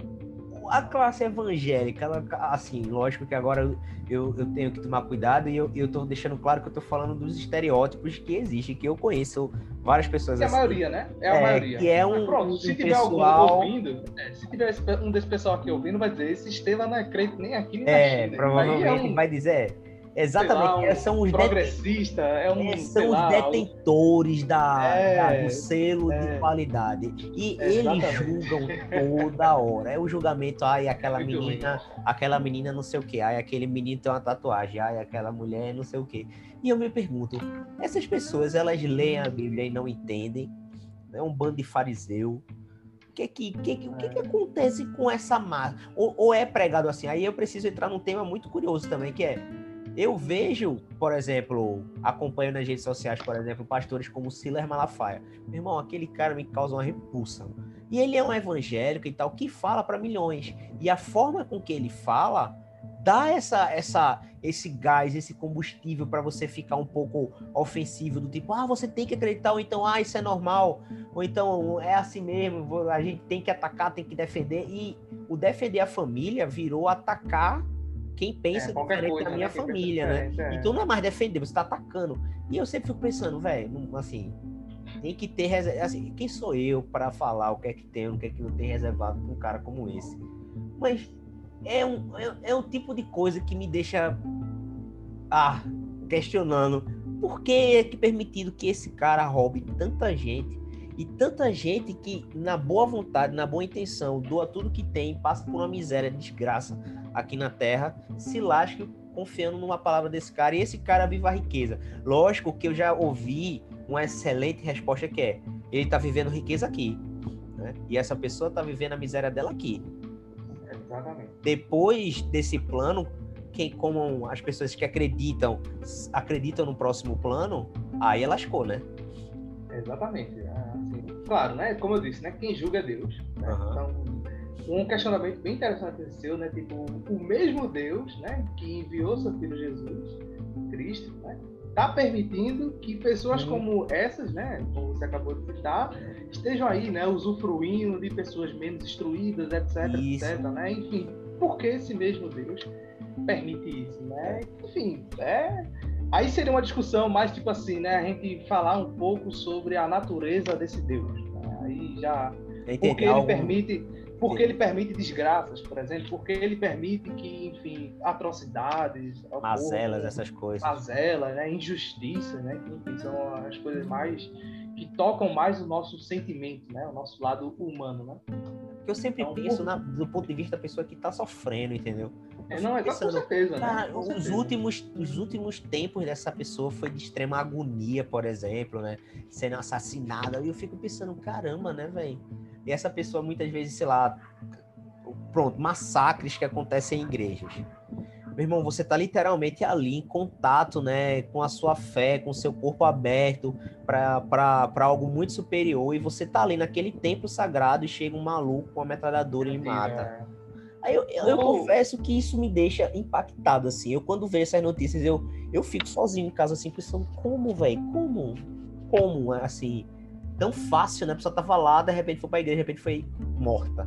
A classe evangélica, ela, assim, lógico que agora eu, eu tenho que tomar cuidado e eu, eu tô deixando claro que eu tô falando dos estereótipos que existem, que eu conheço várias pessoas é assim. É a maioria, né? É a é, maioria. Que é um, pronto, se tiver pessoal... algum ouvindo, é, se tiver um desse pessoal aqui ouvindo, vai dizer, esse Estevam não é crente nem aqui nem é, na China. Provavelmente é um... vai dizer, Exatamente, lá, um são os progressista, é um é, são os detentores da, é, da, do selo é, de qualidade e eles julgam toda hora. É o julgamento, ai aquela menina, ruim. aquela menina não sei o que, ai aquele menino tem uma tatuagem, ai aquela mulher não sei o que. E eu me pergunto, essas pessoas elas leem a Bíblia e não entendem? É um bando de fariseu. O que que, que, que, que, que acontece com essa massa? Ou, ou é pregado assim? Aí eu preciso entrar num tema muito curioso também, que é eu vejo, por exemplo, acompanho nas redes sociais, por exemplo, pastores como Silas Malafaia. Meu irmão, aquele cara me causa uma repulsa. E ele é um evangélico e tal, que fala para milhões. E a forma com que ele fala dá essa, essa, esse gás, esse combustível para você ficar um pouco ofensivo, do tipo, ah, você tem que acreditar, ou então, ah, isso é normal, ou então é assim mesmo, a gente tem que atacar, tem que defender. E o defender a família virou atacar quem pensa é, diferente coisa, da minha né? família, né? É. Então não é mais defender, você tá atacando. E eu sempre fico pensando, velho, assim, tem que ter assim, quem sou eu para falar o que é que tem, o que é que não tem reservado para um cara como esse? Mas é um, é, é um tipo de coisa que me deixa ah, questionando por que é que permitido que esse cara roube tanta gente e tanta gente que, na boa vontade, na boa intenção, doa tudo que tem, passa por uma miséria, desgraça aqui na Terra, se lasque confiando numa palavra desse cara e esse cara viva a riqueza. Lógico que eu já ouvi uma excelente resposta que é: ele está vivendo riqueza aqui, né? e essa pessoa está vivendo a miséria dela aqui. Exatamente. Depois desse plano, quem, como as pessoas que acreditam, acreditam no próximo plano, aí lascou, né? Exatamente. É, claro, né? Como eu disse, né? Quem julga é Deus. Né? Uhum. Então, um questionamento bem interessante seu, né? Tipo, o mesmo Deus, né? Que enviou seu filho Jesus, Cristo, né? Tá permitindo que pessoas uhum. como essas, né? Como você acabou de citar, estejam aí, né? Usufruindo de pessoas menos instruídas, etc, isso. etc, né? Enfim, por que esse mesmo Deus permite isso, né? Enfim, é Aí seria uma discussão mais tipo assim, né? A gente falar um pouco sobre a natureza desse Deus. Né? Aí já. Porque ele permite. Porque ele permite desgraças, por exemplo, porque ele permite que, enfim, atrocidades, mazelas, corpo, essas coisas, mazelas, né, injustiça, né, que enfim, são as coisas mais que tocam mais o nosso sentimento, né, o nosso lado humano, né. Eu sempre então, penso por... na, do ponto de vista da pessoa que está sofrendo, entendeu? É, não, é pensando, com certeza, né? com os certeza. últimos, os últimos tempos dessa pessoa foi de extrema agonia, por exemplo, né? Sendo assassinada. E eu fico pensando, caramba, né, velho? E essa pessoa muitas vezes, sei lá, pronto, massacres que acontecem em igrejas. Meu irmão, você tá literalmente ali em contato, né, com a sua fé, com o seu corpo aberto para algo muito superior e você tá ali naquele templo sagrado e chega um maluco com uma metralhadora e ele mata. Aí eu, eu, eu, confesso que isso me deixa impactado, assim. Eu, quando vejo essas notícias, eu, eu fico sozinho em casa, assim, pensando, como, velho? Como? Como, assim? Tão fácil, né? A pessoa tava lá, de repente foi pra igreja, de repente foi morta.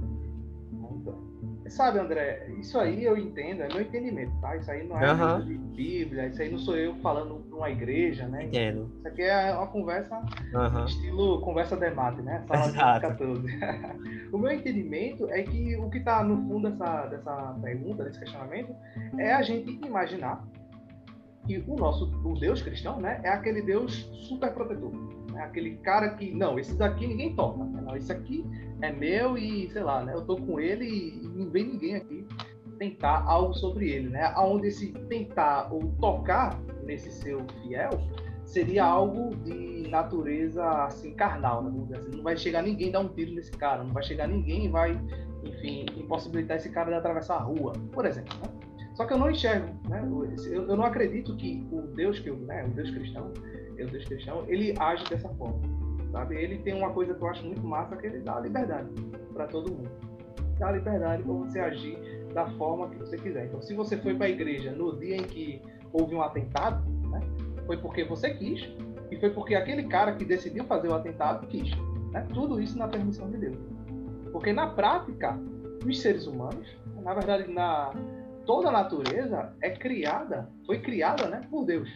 Sabe, André, isso aí eu entendo, é meu entendimento, tá? Isso aí não é uhum. de Bíblia, isso aí não sou eu falando para uma igreja, né? Entendo. Isso aqui é uma conversa uhum. estilo conversa debate, né? Sala Exato. 14. o meu entendimento é que o que está no fundo dessa, dessa pergunta, desse questionamento, é a gente imaginar que o nosso o Deus cristão, né, é aquele Deus super protetor. Aquele cara que, não, esse daqui ninguém toca. Não, esse aqui é meu e, sei lá, né, eu tô com ele e não vem ninguém aqui tentar algo sobre ele, né? Aonde esse tentar ou tocar nesse seu fiel seria algo de natureza assim carnal, né? assim. não vai chegar ninguém dar um tiro nesse cara, não vai chegar ninguém e vai, enfim, impossibilitar esse cara de atravessar a rua, por exemplo. Né? Só que eu não enxergo, né? Eu, eu, não acredito que o Deus que eu, né? O Deus cristão, Cristão, ele age dessa forma, sabe? Ele tem uma coisa que eu acho muito massa que ele dá liberdade para todo mundo, dá liberdade para você agir da forma que você quiser. Então, se você foi para a igreja no dia em que houve um atentado, né? Foi porque você quis e foi porque aquele cara que decidiu fazer o atentado quis. Né? Tudo isso na permissão de Deus. Porque na prática, os seres humanos, na verdade, na toda a natureza é criada, foi criada, né, por Deus,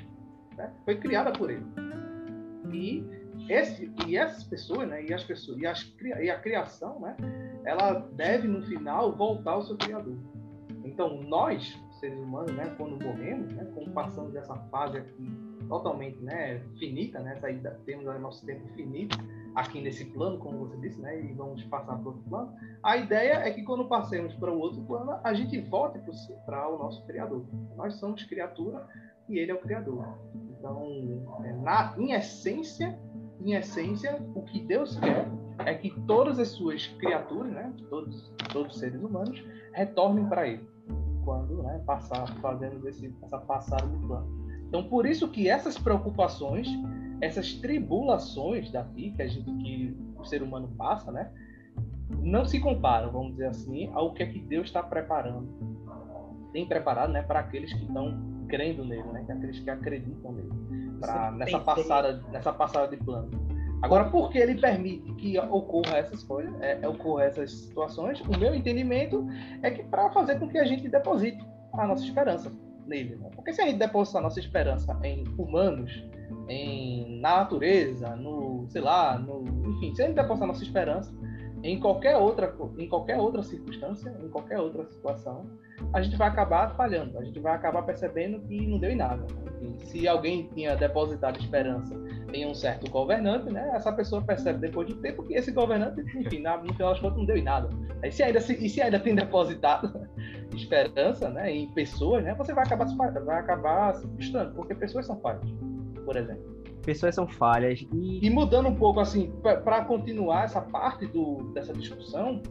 né? Foi criada por Ele. E esse e essas pessoas, né, e as pessoas e, as, e a criação, né, ela deve no final voltar ao seu criador. Então nós, seres humanos, né, quando morremos, né, quando passamos dessa fase aqui totalmente né, finita, né? Temos o nosso tempo finito aqui nesse plano, como você disse, né? E vamos passar para outro plano. A ideia é que quando passemos para o outro plano, a gente volte para o nosso Criador. Nós somos criatura e Ele é o Criador. Então, é, na, em essência, em essência, o que Deus quer é que todas as suas criaturas, né? Todos, todos os seres humanos, retornem para Ele quando né, passar, fazemos esse, essa passada do plano. Então, por isso que essas preocupações, essas tribulações daqui que a gente que o ser humano passa, né, não se comparam, vamos dizer assim, ao que é que Deus está preparando, tem preparado, né, para aqueles que estão crendo nele, né, aqueles que acreditam nele, para nessa passada, nessa passada de plano. Agora, por que ele permite que ocorra essas coisas, é, é ocorra essas situações? O meu entendimento é que para fazer com que a gente deposite a nossa esperança nele. Né? Porque se a gente depositar nossa esperança em humanos, em na natureza, no, sei lá, no, enfim, se a gente depositar nossa esperança em qualquer outra, em qualquer outra circunstância, em qualquer outra situação, a gente vai acabar falhando, a gente vai acabar percebendo que não deu em nada. Se alguém tinha depositado esperança em um certo governante, né, essa pessoa percebe depois de tempo que esse governante, enfim, no final das contas não deu em nada. Aí se ainda, se, e se ainda tem depositado esperança né, em pessoas, né, você vai acabar, vai acabar se frustrando, porque pessoas são falhas, por exemplo pessoas são falhas. E, e mudando um pouco, assim, para continuar essa parte do, dessa discussão,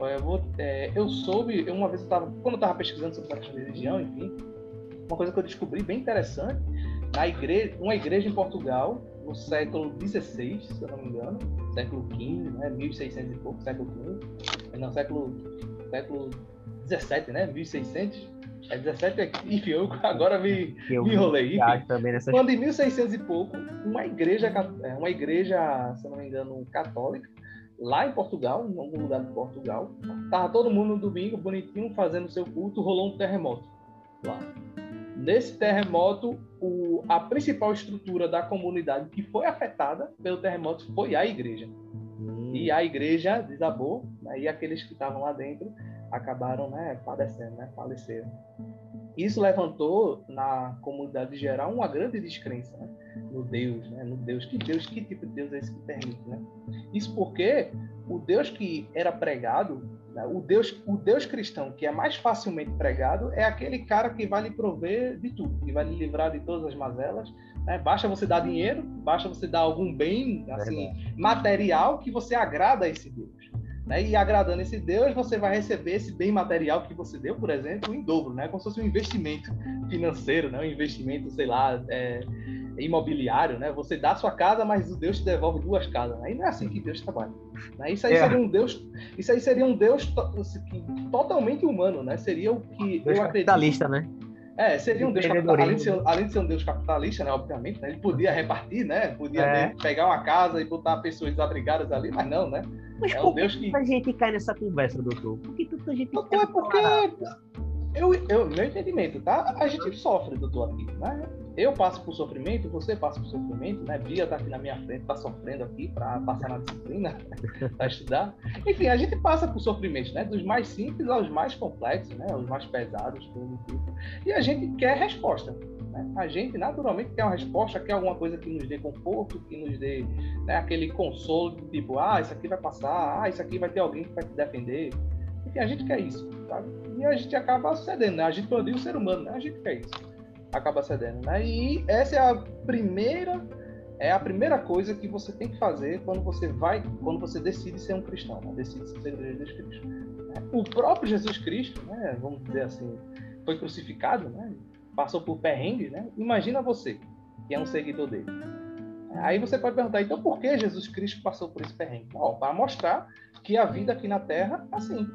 eu, vou, é, eu soube, uma vez eu tava, quando estava pesquisando sobre a religião, enfim, uma coisa que eu descobri bem interessante, na igreja, uma igreja em Portugal, no século XVI, se eu não me engano, século XV, né, 1600 e pouco, século XV, não, século, século XVII, né, 1600, é 17 aqui, enfim, eu agora me, eu me enrolei. Nessa... Quando em 1600 e pouco, uma igreja, é, uma igreja, se não me engano, católica, lá em Portugal, em algum lugar de Portugal, tava todo mundo no domingo, bonitinho, fazendo seu culto, rolou um terremoto lá. Nesse terremoto, o, a principal estrutura da comunidade que foi afetada pelo terremoto foi a igreja. Hum. E a igreja desabou, né, e aqueles que estavam lá dentro acabaram né, padecendo, né, faleceram. Isso levantou na comunidade geral uma grande descrença né, no Deus, né, no Deus. Que Deus, que tipo de Deus é esse que permite? Né? Isso porque o Deus que era pregado, né, o, Deus, o Deus cristão que é mais facilmente pregado, é aquele cara que vai lhe prover de tudo, que vai lhe livrar de todas as mazelas. Né? Basta você dar dinheiro, basta você dar algum bem assim, material que você agrada a esse Deus. Né? E agradando esse Deus, você vai receber esse bem material que você deu, por exemplo, em dobro, né? Como se fosse um investimento financeiro, né? Um investimento, sei lá, é, imobiliário, né? Você dá a sua casa, mas o Deus te devolve duas casas. Aí não é assim que Deus trabalha. Né? Isso aí é. seria um Deus, isso aí seria um Deus to totalmente humano, né? Seria o que Deus eu acredito. Capitalista, né? É, seria um Deus capitalista, além de, ser, além de ser um Deus capitalista, né, obviamente, né, ele podia repartir, né, podia é. pegar uma casa e botar pessoas desabrigadas ali, mas não, né? Mas é um por Deus que a gente cai nessa conversa, doutor? Por que tanta gente doutor, é porque eu, eu, meu entendimento, tá? A gente sofre, doutor, aqui, né? Eu passo por sofrimento, você passa por sofrimento, né? Bia tá aqui na minha frente, tá sofrendo aqui para passar na disciplina, para estudar. Enfim, a gente passa por sofrimento, né? Dos mais simples aos mais complexos, né? Os mais pesados, tudo tipo. E a gente quer resposta. Né? A gente naturalmente quer uma resposta, quer alguma coisa que nos dê conforto, que nos dê né, aquele consolo, tipo, ah, isso aqui vai passar, ah, isso aqui vai ter alguém que vai te defender. Porque a gente quer isso, sabe? E a gente acaba cedendo, né? A gente, quando o ser humano, né? A gente quer isso. Acaba cedendo, né? E essa é a primeira é a primeira coisa que você tem que fazer quando você vai, quando você decide ser um cristão, né? decide ser Jesus Cristo. O próprio Jesus Cristo, né? vamos dizer assim, foi crucificado, né? passou por perrengue, né? Imagina você, que é um seguidor dele. Aí você pode perguntar, então por que Jesus Cristo passou por esse perrengue? Para mostrar que a vida aqui na Terra é assim.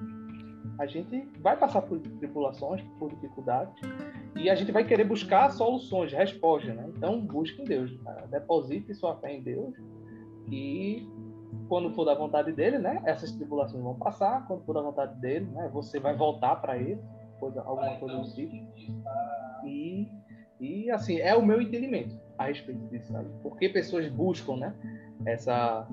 A gente vai passar por tribulações, por dificuldades, e a gente vai querer buscar soluções, respostas, né? Então, busque em Deus. Cara. Deposite sua fé em Deus e quando for da vontade dele, né? Essas tribulações vão passar. Quando for da vontade dele, né? Você vai voltar para ele, coisa, alguma coisa do tipo. E, e assim, é o meu entendimento a respeito disso, sabe? Porque pessoas buscam, né? Essa,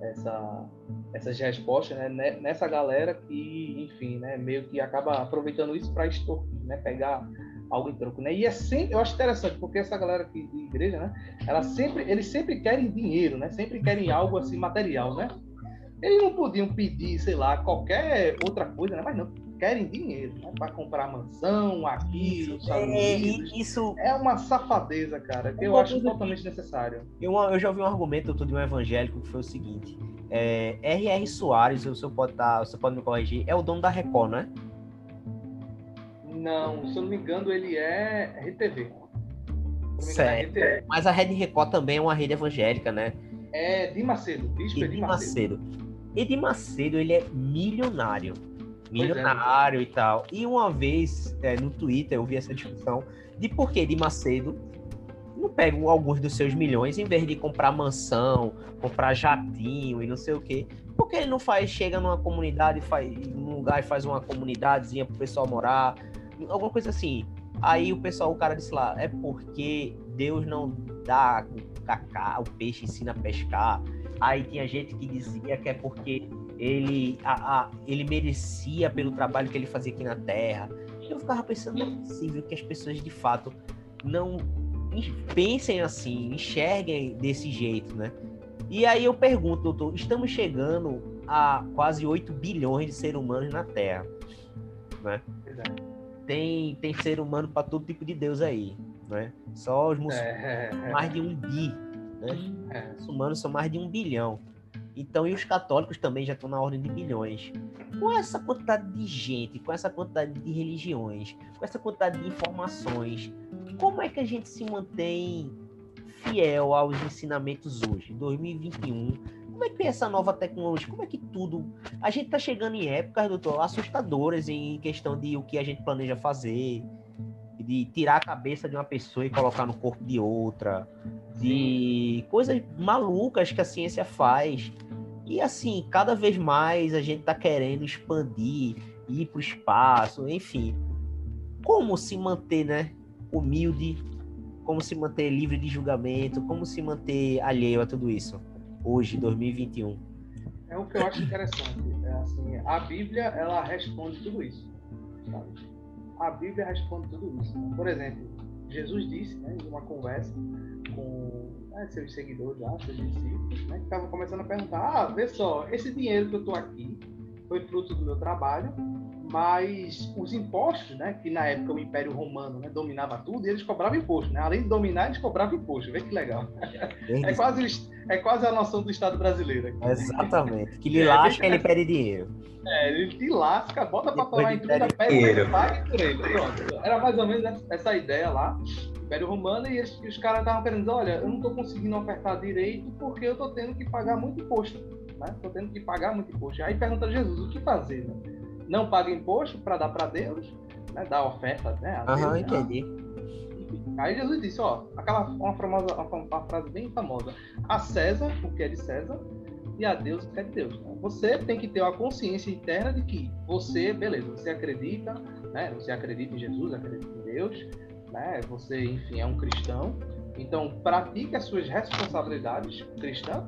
essa, essas respostas, né? Nessa galera que, enfim, né? Meio que acaba aproveitando isso para extorquir, né? Pegar algo em troco, né? E é sempre, eu acho interessante, porque essa galera aqui de igreja, né? Ela sempre, eles sempre querem dinheiro, né? Sempre querem algo assim material, né? Eles não podiam pedir, sei lá, qualquer outra coisa, né? Mas não, querem dinheiro, né? Para comprar mansão, aqui, isso, é, isso é uma safadeza, cara, que eu acho totalmente necessário. Eu, eu já ouvi um argumento de um evangélico que foi o seguinte: é, R.R. Soares, o senhor pode, tá, você pode me corrigir, é o dono da Record, né? Não, se eu não me engano, ele é RTV. Certo. É RTV. Mas a Rede Record também é uma rede evangélica, né? É de Macedo, Bispo Edir Macedo. Macedo. Edir Macedo, ele é milionário. É, milionário é, e tal. E uma vez, é, no Twitter, eu vi essa discussão de por que Edir Macedo não pega alguns dos seus milhões, em vez de comprar mansão, comprar jatinho e não sei o quê, por que ele não faz, chega numa comunidade, faz, num lugar e faz uma comunidadezinha pro pessoal morar, alguma coisa assim. Aí o pessoal, o cara disse lá, é porque Deus não dá o cacá, o peixe ensina a pescar. Aí tinha gente que dizia que é porque ele, a, a, ele merecia pelo trabalho que ele fazia aqui na Terra. Eu ficava pensando, não é possível que as pessoas de fato não pensem assim, enxerguem desse jeito, né? E aí eu pergunto, doutor, estamos chegando a quase 8 bilhões de seres humanos na Terra, né? Verdade tem, tem ser humano para todo tipo de Deus aí, né? Só os muçulmanos, é, mais de um bi, né? É. Os muçulmanos são mais de um bilhão. Então, e os católicos também já estão na ordem de bilhões. Com essa quantidade de gente, com essa quantidade de religiões, com essa quantidade de informações, como é que a gente se mantém fiel aos ensinamentos hoje, 2021? Como é que essa nova tecnologia? Como é que tudo. A gente está chegando em épocas, doutor, assustadoras em questão de o que a gente planeja fazer, de tirar a cabeça de uma pessoa e colocar no corpo de outra, de coisas malucas que a ciência faz. E assim, cada vez mais a gente está querendo expandir, ir para o espaço, enfim. Como se manter, né? Humilde, como se manter livre de julgamento, como se manter alheio a tudo isso hoje, 2021? É o que eu acho interessante. É assim, a Bíblia, ela responde tudo isso. Sabe? A Bíblia responde tudo isso. Por exemplo, Jesus disse, né, em uma conversa com né, seus seguidores lá, seus discípulos, né, que estavam começando a perguntar: ah, vê só, esse dinheiro que eu estou aqui foi fruto do meu trabalho, mas os impostos, né, que na época o Império Romano né, dominava tudo, e eles cobravam imposto, né? Além de dominar, eles cobravam imposto. Vê que legal. É quase, é quase a noção do Estado brasileiro. Aqui. Exatamente. Que lhe lasca, ele pede dinheiro. É, ele te lasca, bota para falar em tudo, pede, pague por ele. Pronto. Era mais ou menos essa ideia lá. Império Romano e, eles, e os caras estavam querendo olha, eu não estou conseguindo ofertar direito porque eu estou tendo que pagar muito imposto, né? Estou tendo que pagar muito imposto. Aí pergunta a Jesus, o que fazer? Né? Não paga imposto para dar para Deus, né, dar oferta, né? Aham, uhum, entendi. Aí Jesus disse, ó, aquela uma, famosa, uma, uma, frase bem famosa: a César o que é de César e a Deus o que é de Deus. Você tem que ter uma consciência interna de que você, beleza, você acredita, né? Você acredita em Jesus, acredita em Deus, né? Você, enfim, é um cristão. Então, pratique as suas responsabilidades cristãs,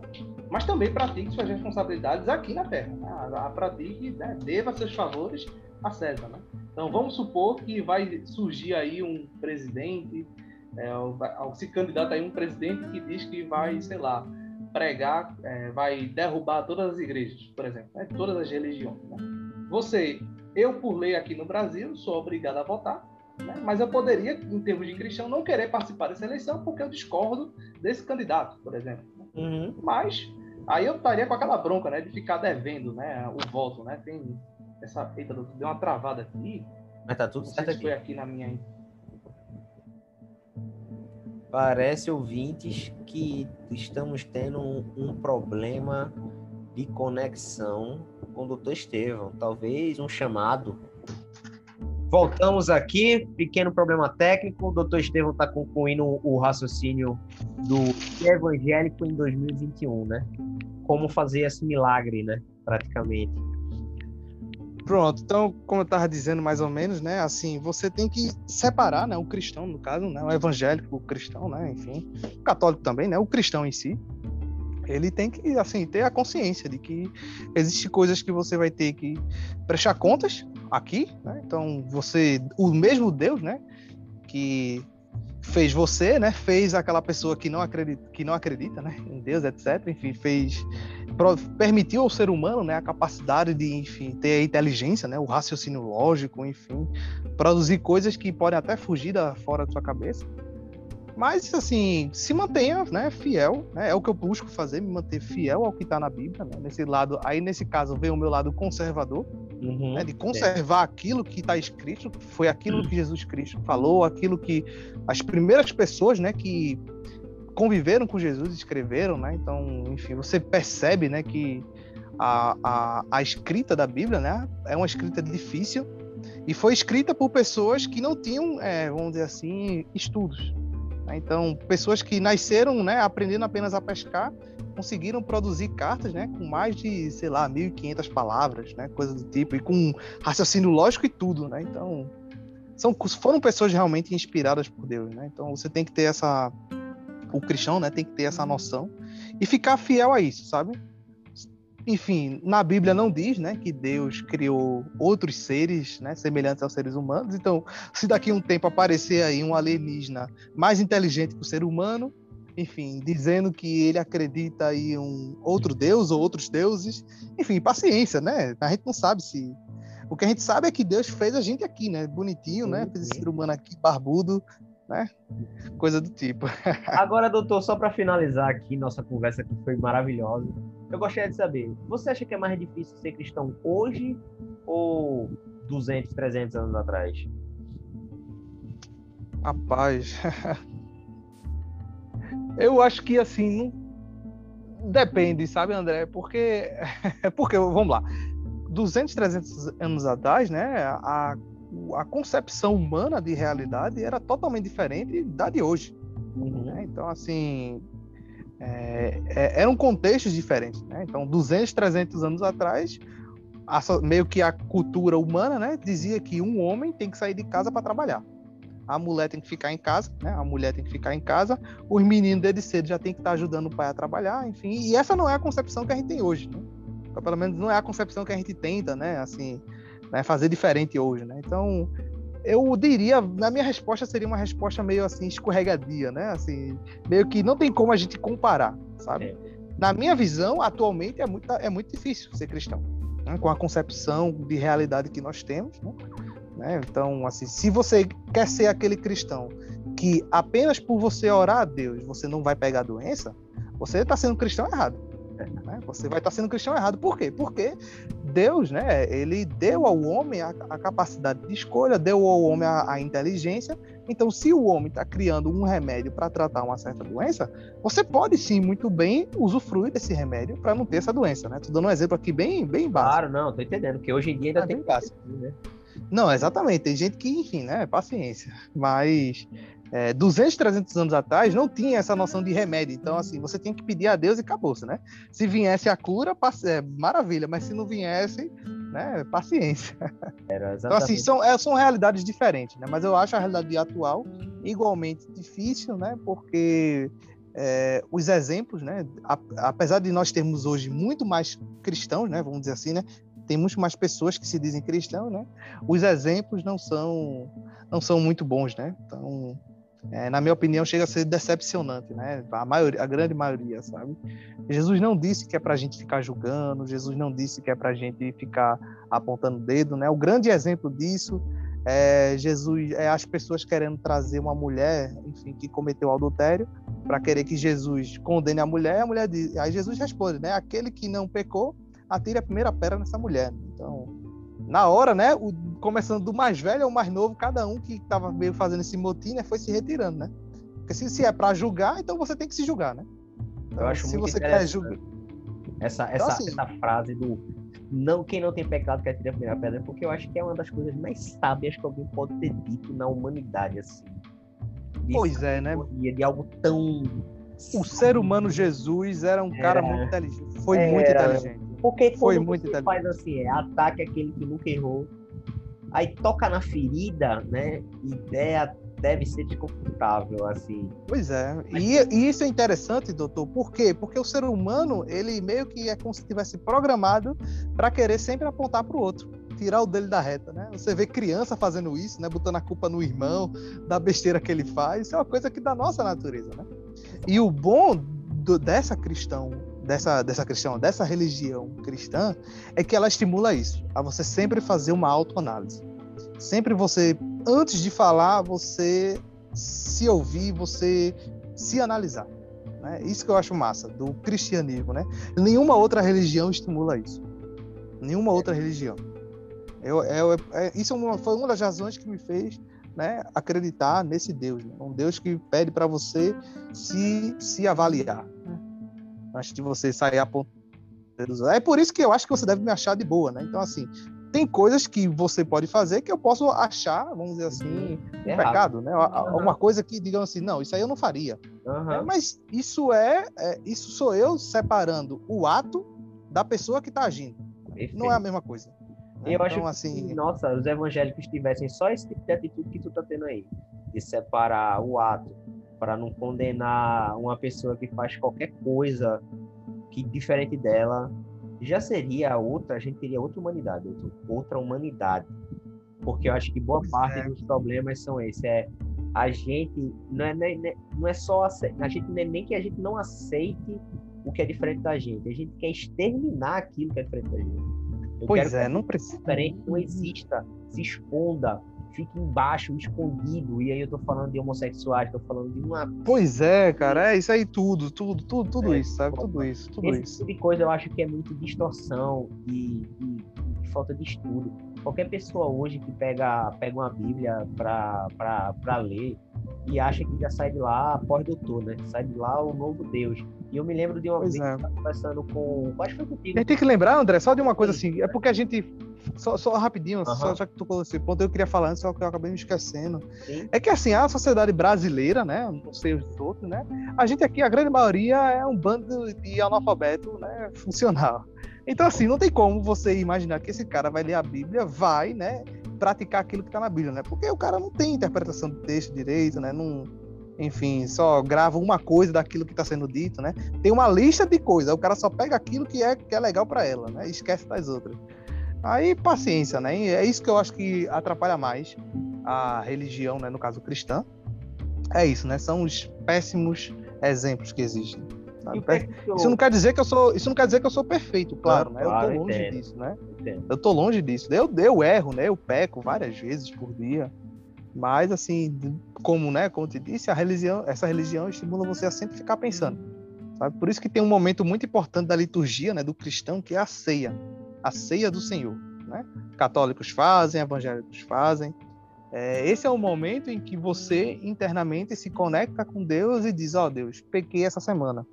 mas também pratique suas responsabilidades aqui na Terra. Né? A, pratique, né? deva seus favores a César. Né? Então, vamos supor que vai surgir aí um presidente é, se candidata aí um presidente que diz que vai, sei lá, pregar, é, vai derrubar todas as igrejas, por exemplo, né? todas as religiões. Né? Você, eu por lei aqui no Brasil, sou obrigado a votar, né? mas eu poderia, em termos de cristão, não querer participar dessa eleição porque eu discordo desse candidato, por exemplo. Né? Uhum. Mas aí eu estaria com aquela bronca, né, de ficar devendo, né, o voto, né? Tem essa, eita, deu uma travada aqui. Mas tá tudo certo aqui. Foi aqui na minha Parece, ouvintes, que estamos tendo um, um problema de conexão com o doutor Estevão. Talvez um chamado. Voltamos aqui, pequeno problema técnico. O doutor Estevão está concluindo o raciocínio do evangélico em 2021, né? Como fazer esse milagre, né? Praticamente. Pronto, então, como eu estava dizendo mais ou menos, né, assim, você tem que separar, né, o cristão, no caso, né, o evangélico, o cristão, né, enfim, o católico também, né, o cristão em si, ele tem que, assim, ter a consciência de que existem coisas que você vai ter que prestar contas aqui, né, então, você, o mesmo Deus, né, que fez você, né? Fez aquela pessoa que não acredita, que não acredita, né? Em Deus, etc. Enfim, fez permitiu ao ser humano, né, a capacidade de, enfim, ter a inteligência, né, o raciocínio lógico, enfim, produzir coisas que podem até fugir da fora da sua cabeça. Mas assim, se mantenha, né, fiel, né, é o que eu busco fazer, me manter fiel ao que está na Bíblia, né, nesse lado. Aí nesse caso vem o meu lado conservador, uhum, né, de conservar é. aquilo que está escrito, foi aquilo que Jesus Cristo falou, aquilo que as primeiras pessoas, né, que conviveram com Jesus, escreveram, né? Então, enfim, você percebe, né, que a, a, a escrita da Bíblia, né, é uma escrita difícil e foi escrita por pessoas que não tinham, é, vamos dizer assim, estudos. Né? Então, pessoas que nasceram, né, aprendendo apenas a pescar, conseguiram produzir cartas, né, com mais de, sei lá, 1.500 palavras, né, coisa do tipo, e com raciocínio lógico e tudo, né? Então, são, foram pessoas realmente inspiradas por Deus, né? Então, você tem que ter essa o cristão, né, tem que ter essa noção e ficar fiel a isso, sabe? Enfim, na Bíblia não diz, né, que Deus criou outros seres, né, semelhantes aos seres humanos. Então, se daqui a um tempo aparecer aí um alienígena mais inteligente que o ser humano, enfim, dizendo que ele acredita em um outro deus ou outros deuses, enfim, paciência, né? A gente não sabe se o que a gente sabe é que Deus fez a gente aqui, né? Bonitinho, né? Fez esse ser humano aqui, barbudo, né? Coisa do tipo. Agora, doutor, só para finalizar aqui nossa conversa que foi maravilhosa, eu gostaria de saber, você acha que é mais difícil ser cristão hoje ou 200, 300 anos atrás? Rapaz, eu acho que assim depende, sabe, André? Porque porque vamos lá, 200, 300 anos atrás, né, a a concepção humana de realidade era totalmente diferente da de hoje. Uhum. Né? Então, assim, é, é, eram contextos diferentes. Né? Então, 200, 300 anos atrás, a, meio que a cultura humana né, dizia que um homem tem que sair de casa para trabalhar. A mulher tem que ficar em casa, né? A mulher tem que ficar em casa. Os meninos desde cedo já tem que estar ajudando o pai a trabalhar, enfim. E essa não é a concepção que a gente tem hoje, né? Então, pelo menos não é a concepção que a gente tenta, né? Assim, né, fazer diferente hoje, né? Então, eu diria, na minha resposta seria uma resposta meio assim escorregadia, né? Assim, meio que não tem como a gente comparar, sabe? É. Na minha visão, atualmente é muito, é muito difícil ser cristão, né? com a concepção de realidade que nós temos, né? né? Então, assim, se você quer ser aquele cristão que apenas por você orar a Deus você não vai pegar a doença, você está sendo cristão errado. Né? Você vai estar sendo cristão errado. Por quê? Porque Deus, né, ele deu ao homem a, a capacidade de escolha, deu ao homem a, a inteligência. Então, se o homem está criando um remédio para tratar uma certa doença, você pode sim muito bem usufruir desse remédio para não ter essa doença, né? Tô dando um exemplo aqui bem, bem básico. Claro, não, tô entendendo, porque hoje em dia ainda ah, tem básico, né? Não, exatamente. Tem gente que, enfim, né? Paciência. Mas é, 200, 300 anos atrás não tinha essa noção de remédio. Então, assim, você tinha que pedir a Deus e acabou-se, né? Se viesse a cura, é, maravilha, mas se não viesse, né, paciência. então, assim, são, é, são realidades diferentes, né? Mas eu acho a realidade atual igualmente difícil, né? Porque é, os exemplos, né? Apesar de nós termos hoje muito mais cristãos, né? Vamos dizer assim, né? Tem muito mais pessoas que se dizem cristãos, né? Os exemplos não são não são muito bons, né? Então é, na minha opinião, chega a ser decepcionante, né? A maioria, a grande maioria, sabe? Jesus não disse que é para a gente ficar julgando, Jesus não disse que é para a gente ficar apontando o dedo, né? O grande exemplo disso é Jesus, é as pessoas querendo trazer uma mulher, enfim, que cometeu adultério, para querer que Jesus condene a mulher, a mulher diz, aí Jesus responde, né? Aquele que não pecou, atire a primeira pedra nessa mulher. Então, na hora, né? O, começando do mais velho ao mais novo, cada um que estava meio fazendo esse motim, né, foi se retirando, né? Porque se, se é para julgar, então você tem que se julgar, né? Então, Eu acho se muito você quer julgar essa, essa, então, assim, essa frase do não quem não tem pecado quer tirar a primeira pedra, porque eu acho que é uma das coisas mais sábias que alguém pode ter dito na humanidade, assim. De pois é, né? De algo tão. O ser humano Jesus era um cara muito inteligente. Foi era. muito inteligente. Porque foi muito você faz assim, é ataque aquele que nunca errou, aí toca na ferida, né? Ideia deve ser desconfortável, assim. Pois é. E, e, isso é interessante, doutor. Por quê? Porque o ser humano, ele meio que é como se tivesse programado para querer sempre apontar para o outro. Tirar o dele da reta, né? Você vê criança fazendo isso, né? Botando a culpa no irmão, da besteira que ele faz. Isso é uma coisa que da nossa natureza, né? E o bom do, dessa cristão, dessa, dessa cristão, dessa religião cristã, é que ela estimula isso, a você sempre fazer uma autoanálise. Sempre você antes de falar, você se ouvir, você se analisar. Né? Isso que eu acho massa do cristianismo, né? Nenhuma outra religião estimula isso. Nenhuma outra religião. Eu, eu, é, isso é foi uma das razões que me fez né, acreditar nesse Deus, né? um Deus que pede para você se, se avaliar, né? Antes de você sair a ponta É por isso que eu acho que você deve me achar de boa, né? Então assim, tem coisas que você pode fazer que eu posso achar, vamos dizer assim, um pecado, né? Uhum. Alguma coisa que digam assim, não, isso aí eu não faria. Uhum. É, mas isso é, é, isso sou eu separando o ato da pessoa que está agindo. Perfeito. Não é a mesma coisa. Né? Eu então, acho assim, que, nossa, os evangélicos tivessem só esse tipo de atitude que tu tá tendo aí, de separar o ato para não condenar uma pessoa que faz qualquer coisa que diferente dela já seria outra, a gente teria outra humanidade, outra humanidade. Porque eu acho que boa parte é. dos problemas são esses. É a gente não é, não é só a gente é nem que a gente não aceite o que é diferente da gente, a gente quer exterminar aquilo que é diferente da gente. Eu pois é, não precisa. Diferente não exista, se esconda, fica embaixo, escondido. E aí eu tô falando de homossexuais, tô falando de uma. Pois é, cara, é isso aí tudo, tudo, tudo, tudo é, isso, sabe? Tudo isso, tudo esse isso. tipo de coisa eu acho que é muito distorção e, e, e falta de estudo. Qualquer pessoa hoje que pega, pega uma Bíblia para ler e acha que já sai de lá pós-doutor, né? Sai de lá o novo Deus. E eu me lembro de uma pois vez é. que eu conversando com. Acho que foi contigo. A gente tem que lembrar, André, só de uma coisa assim. É porque a gente só, só rapidinho, só, já que tu colocou esse ponto, eu queria falar antes, só que eu acabei me esquecendo. Sim. É que assim, a sociedade brasileira, né? Não sei os outros, né? A gente aqui, a grande maioria, é um bando de analfabeto, né? Funcional. Então, assim, não tem como você imaginar que esse cara vai ler a Bíblia, vai, né? Praticar aquilo que está na Bíblia, né? Porque o cara não tem interpretação do texto direito, né? Não, enfim, só grava uma coisa daquilo que está sendo dito, né? Tem uma lista de coisas, o cara só pega aquilo que é, que é legal para ela, né? Esquece das outras. Aí, paciência, né? É isso que eu acho que atrapalha mais a religião, né? No caso cristã. É isso, né? São os péssimos exemplos que existem. Isso não quer dizer que eu sou, isso não quer dizer que eu sou perfeito, claro, né? Eu tô longe entendo. disso, né? Entendo. Eu tô longe disso. Eu, eu erro, né? Eu peco várias vezes por dia. Mas assim, como, né, como te disse, a religião, essa religião estimula você a sempre ficar pensando. Sabe? Por isso que tem um momento muito importante da liturgia, né, do cristão, que é a ceia a ceia do Senhor. Né? Católicos fazem, evangélicos fazem. É, esse é o momento em que você internamente se conecta com Deus e diz: Ó oh, Deus, pequei essa semana.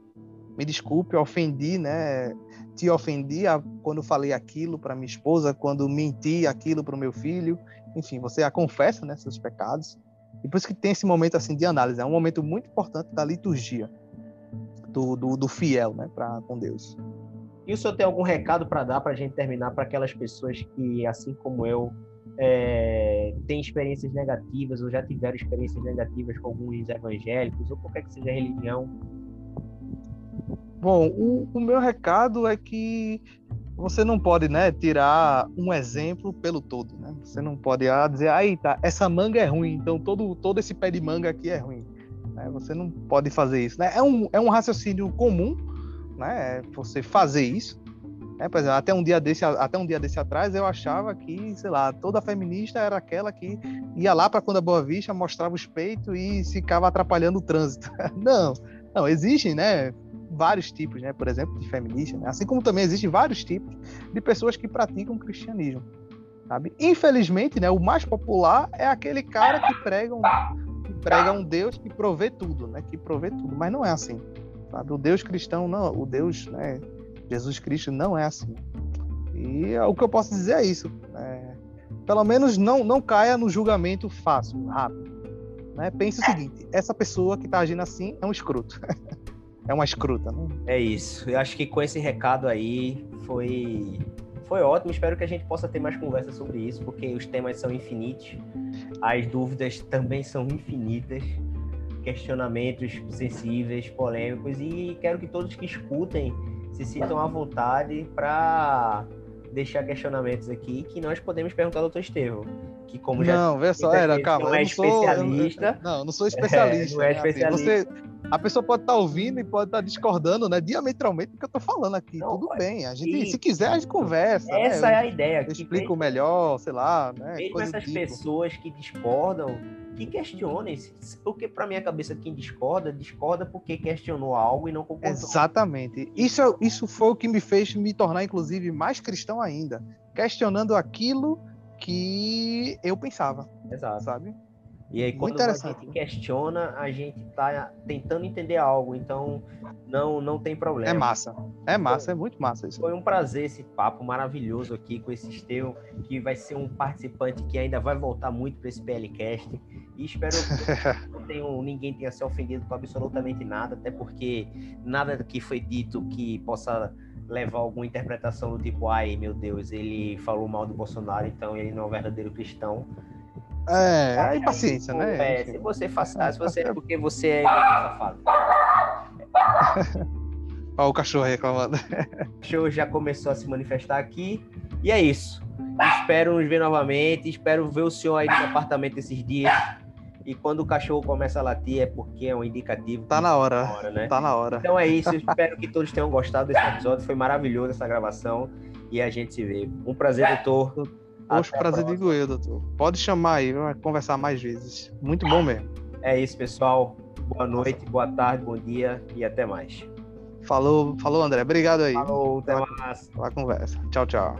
Me desculpe, ofendi, né? Te ofendi quando falei aquilo para minha esposa, quando menti aquilo para o meu filho. Enfim, você a confessa, né, seus pecados. E por isso que tem esse momento assim de análise. É um momento muito importante da liturgia do, do, do fiel, né, para com Deus. E o senhor tem algum recado para dar para a gente terminar para aquelas pessoas que, assim como eu, é, têm experiências negativas ou já tiveram experiências negativas com alguns evangélicos ou qualquer que seja a religião? Bom, o, o meu recado é que você não pode, né, tirar um exemplo pelo todo, né? Você não pode ah, dizer, aí tá, essa manga é ruim, então todo, todo esse pé de manga aqui é ruim. Né? Você não pode fazer isso, né? É um, é um raciocínio comum, né? Você fazer isso. Né? Por exemplo, até um dia desse, até um dia desse atrás, eu achava que, sei lá, toda feminista era aquela que ia lá para quando a Boa Vista mostrava os peitos e ficava atrapalhando o trânsito. não, não existem, né? vários tipos, né? Por exemplo, de feminista, né? assim como também existem vários tipos de pessoas que praticam cristianismo, sabe? Infelizmente, né? O mais popular é aquele cara que prega um, que prega um Deus que provê tudo, né? Que provê tudo, mas não é assim, sabe? O Deus cristão não, o Deus, né? Jesus Cristo não é assim. E o que eu posso dizer é isso. Né? Pelo menos não não caia no julgamento fácil, rápido. Né? Pense o seguinte: essa pessoa que está agindo assim é um escroto. é uma escruta, né? É isso. Eu acho que com esse recado aí foi foi ótimo. Espero que a gente possa ter mais conversa sobre isso, porque os temas são infinitos, as dúvidas também são infinitas, questionamentos sensíveis, polêmicos, e quero que todos que escutem se sintam à vontade para deixar questionamentos aqui que nós podemos perguntar ao Dr. Estevam. Que como já não, vê só, era, calma, não é especialista. Sou, não, não sou especialista. É, não é especialista. Né? Assim, você, a pessoa pode estar tá ouvindo e pode estar tá discordando, né? Diametralmente do que eu estou falando aqui. Não, Tudo bem. A gente, se quiser, a gente conversa. Né? Essa né? é a ideia. Eu explico melhor, sei lá, né? Mesmo essas tipo. pessoas que discordam, que questionem, porque para minha cabeça quem discorda, discorda porque questionou algo e não concordou. Exatamente. Isso, isso foi o que me fez me tornar, inclusive, mais cristão ainda. Questionando aquilo que eu pensava. Exato. Sabe? E aí, quando a gente questiona, a gente está tentando entender algo, então não, não tem problema. É massa. É massa, é muito massa isso. Foi um prazer esse papo maravilhoso aqui com esse Esteu, que vai ser um participante que ainda vai voltar muito para esse PLCast. E espero que não tenham, ninguém tenha se ofendido com absolutamente nada, até porque nada que foi dito que possa levar alguma interpretação do tipo, ai meu Deus, ele falou mal do Bolsonaro, então ele não é um verdadeiro cristão. É, aí paciência, né? É, se você faz, ah, se você é porque você é safado. Olha o cachorro reclamando. O cachorro já começou a se manifestar aqui. E é isso. Espero nos ver novamente. Espero ver o senhor aí no apartamento esses dias. E quando o cachorro começa a latir é porque é um indicativo. Tá na hora. Tá na hora, né? Tá na hora. Então é isso. Espero que todos tenham gostado desse episódio. Foi maravilhoso essa gravação. E a gente se vê. Um prazer, doutor. Poxa, prazer digo eu, doutor. Pode chamar aí, vai conversar mais vezes. Muito bom mesmo. É isso, pessoal. Boa noite, boa tarde, bom dia e até mais. Falou, falou, André. Obrigado aí. Falou, até mais. Pela conversa. Tchau, tchau.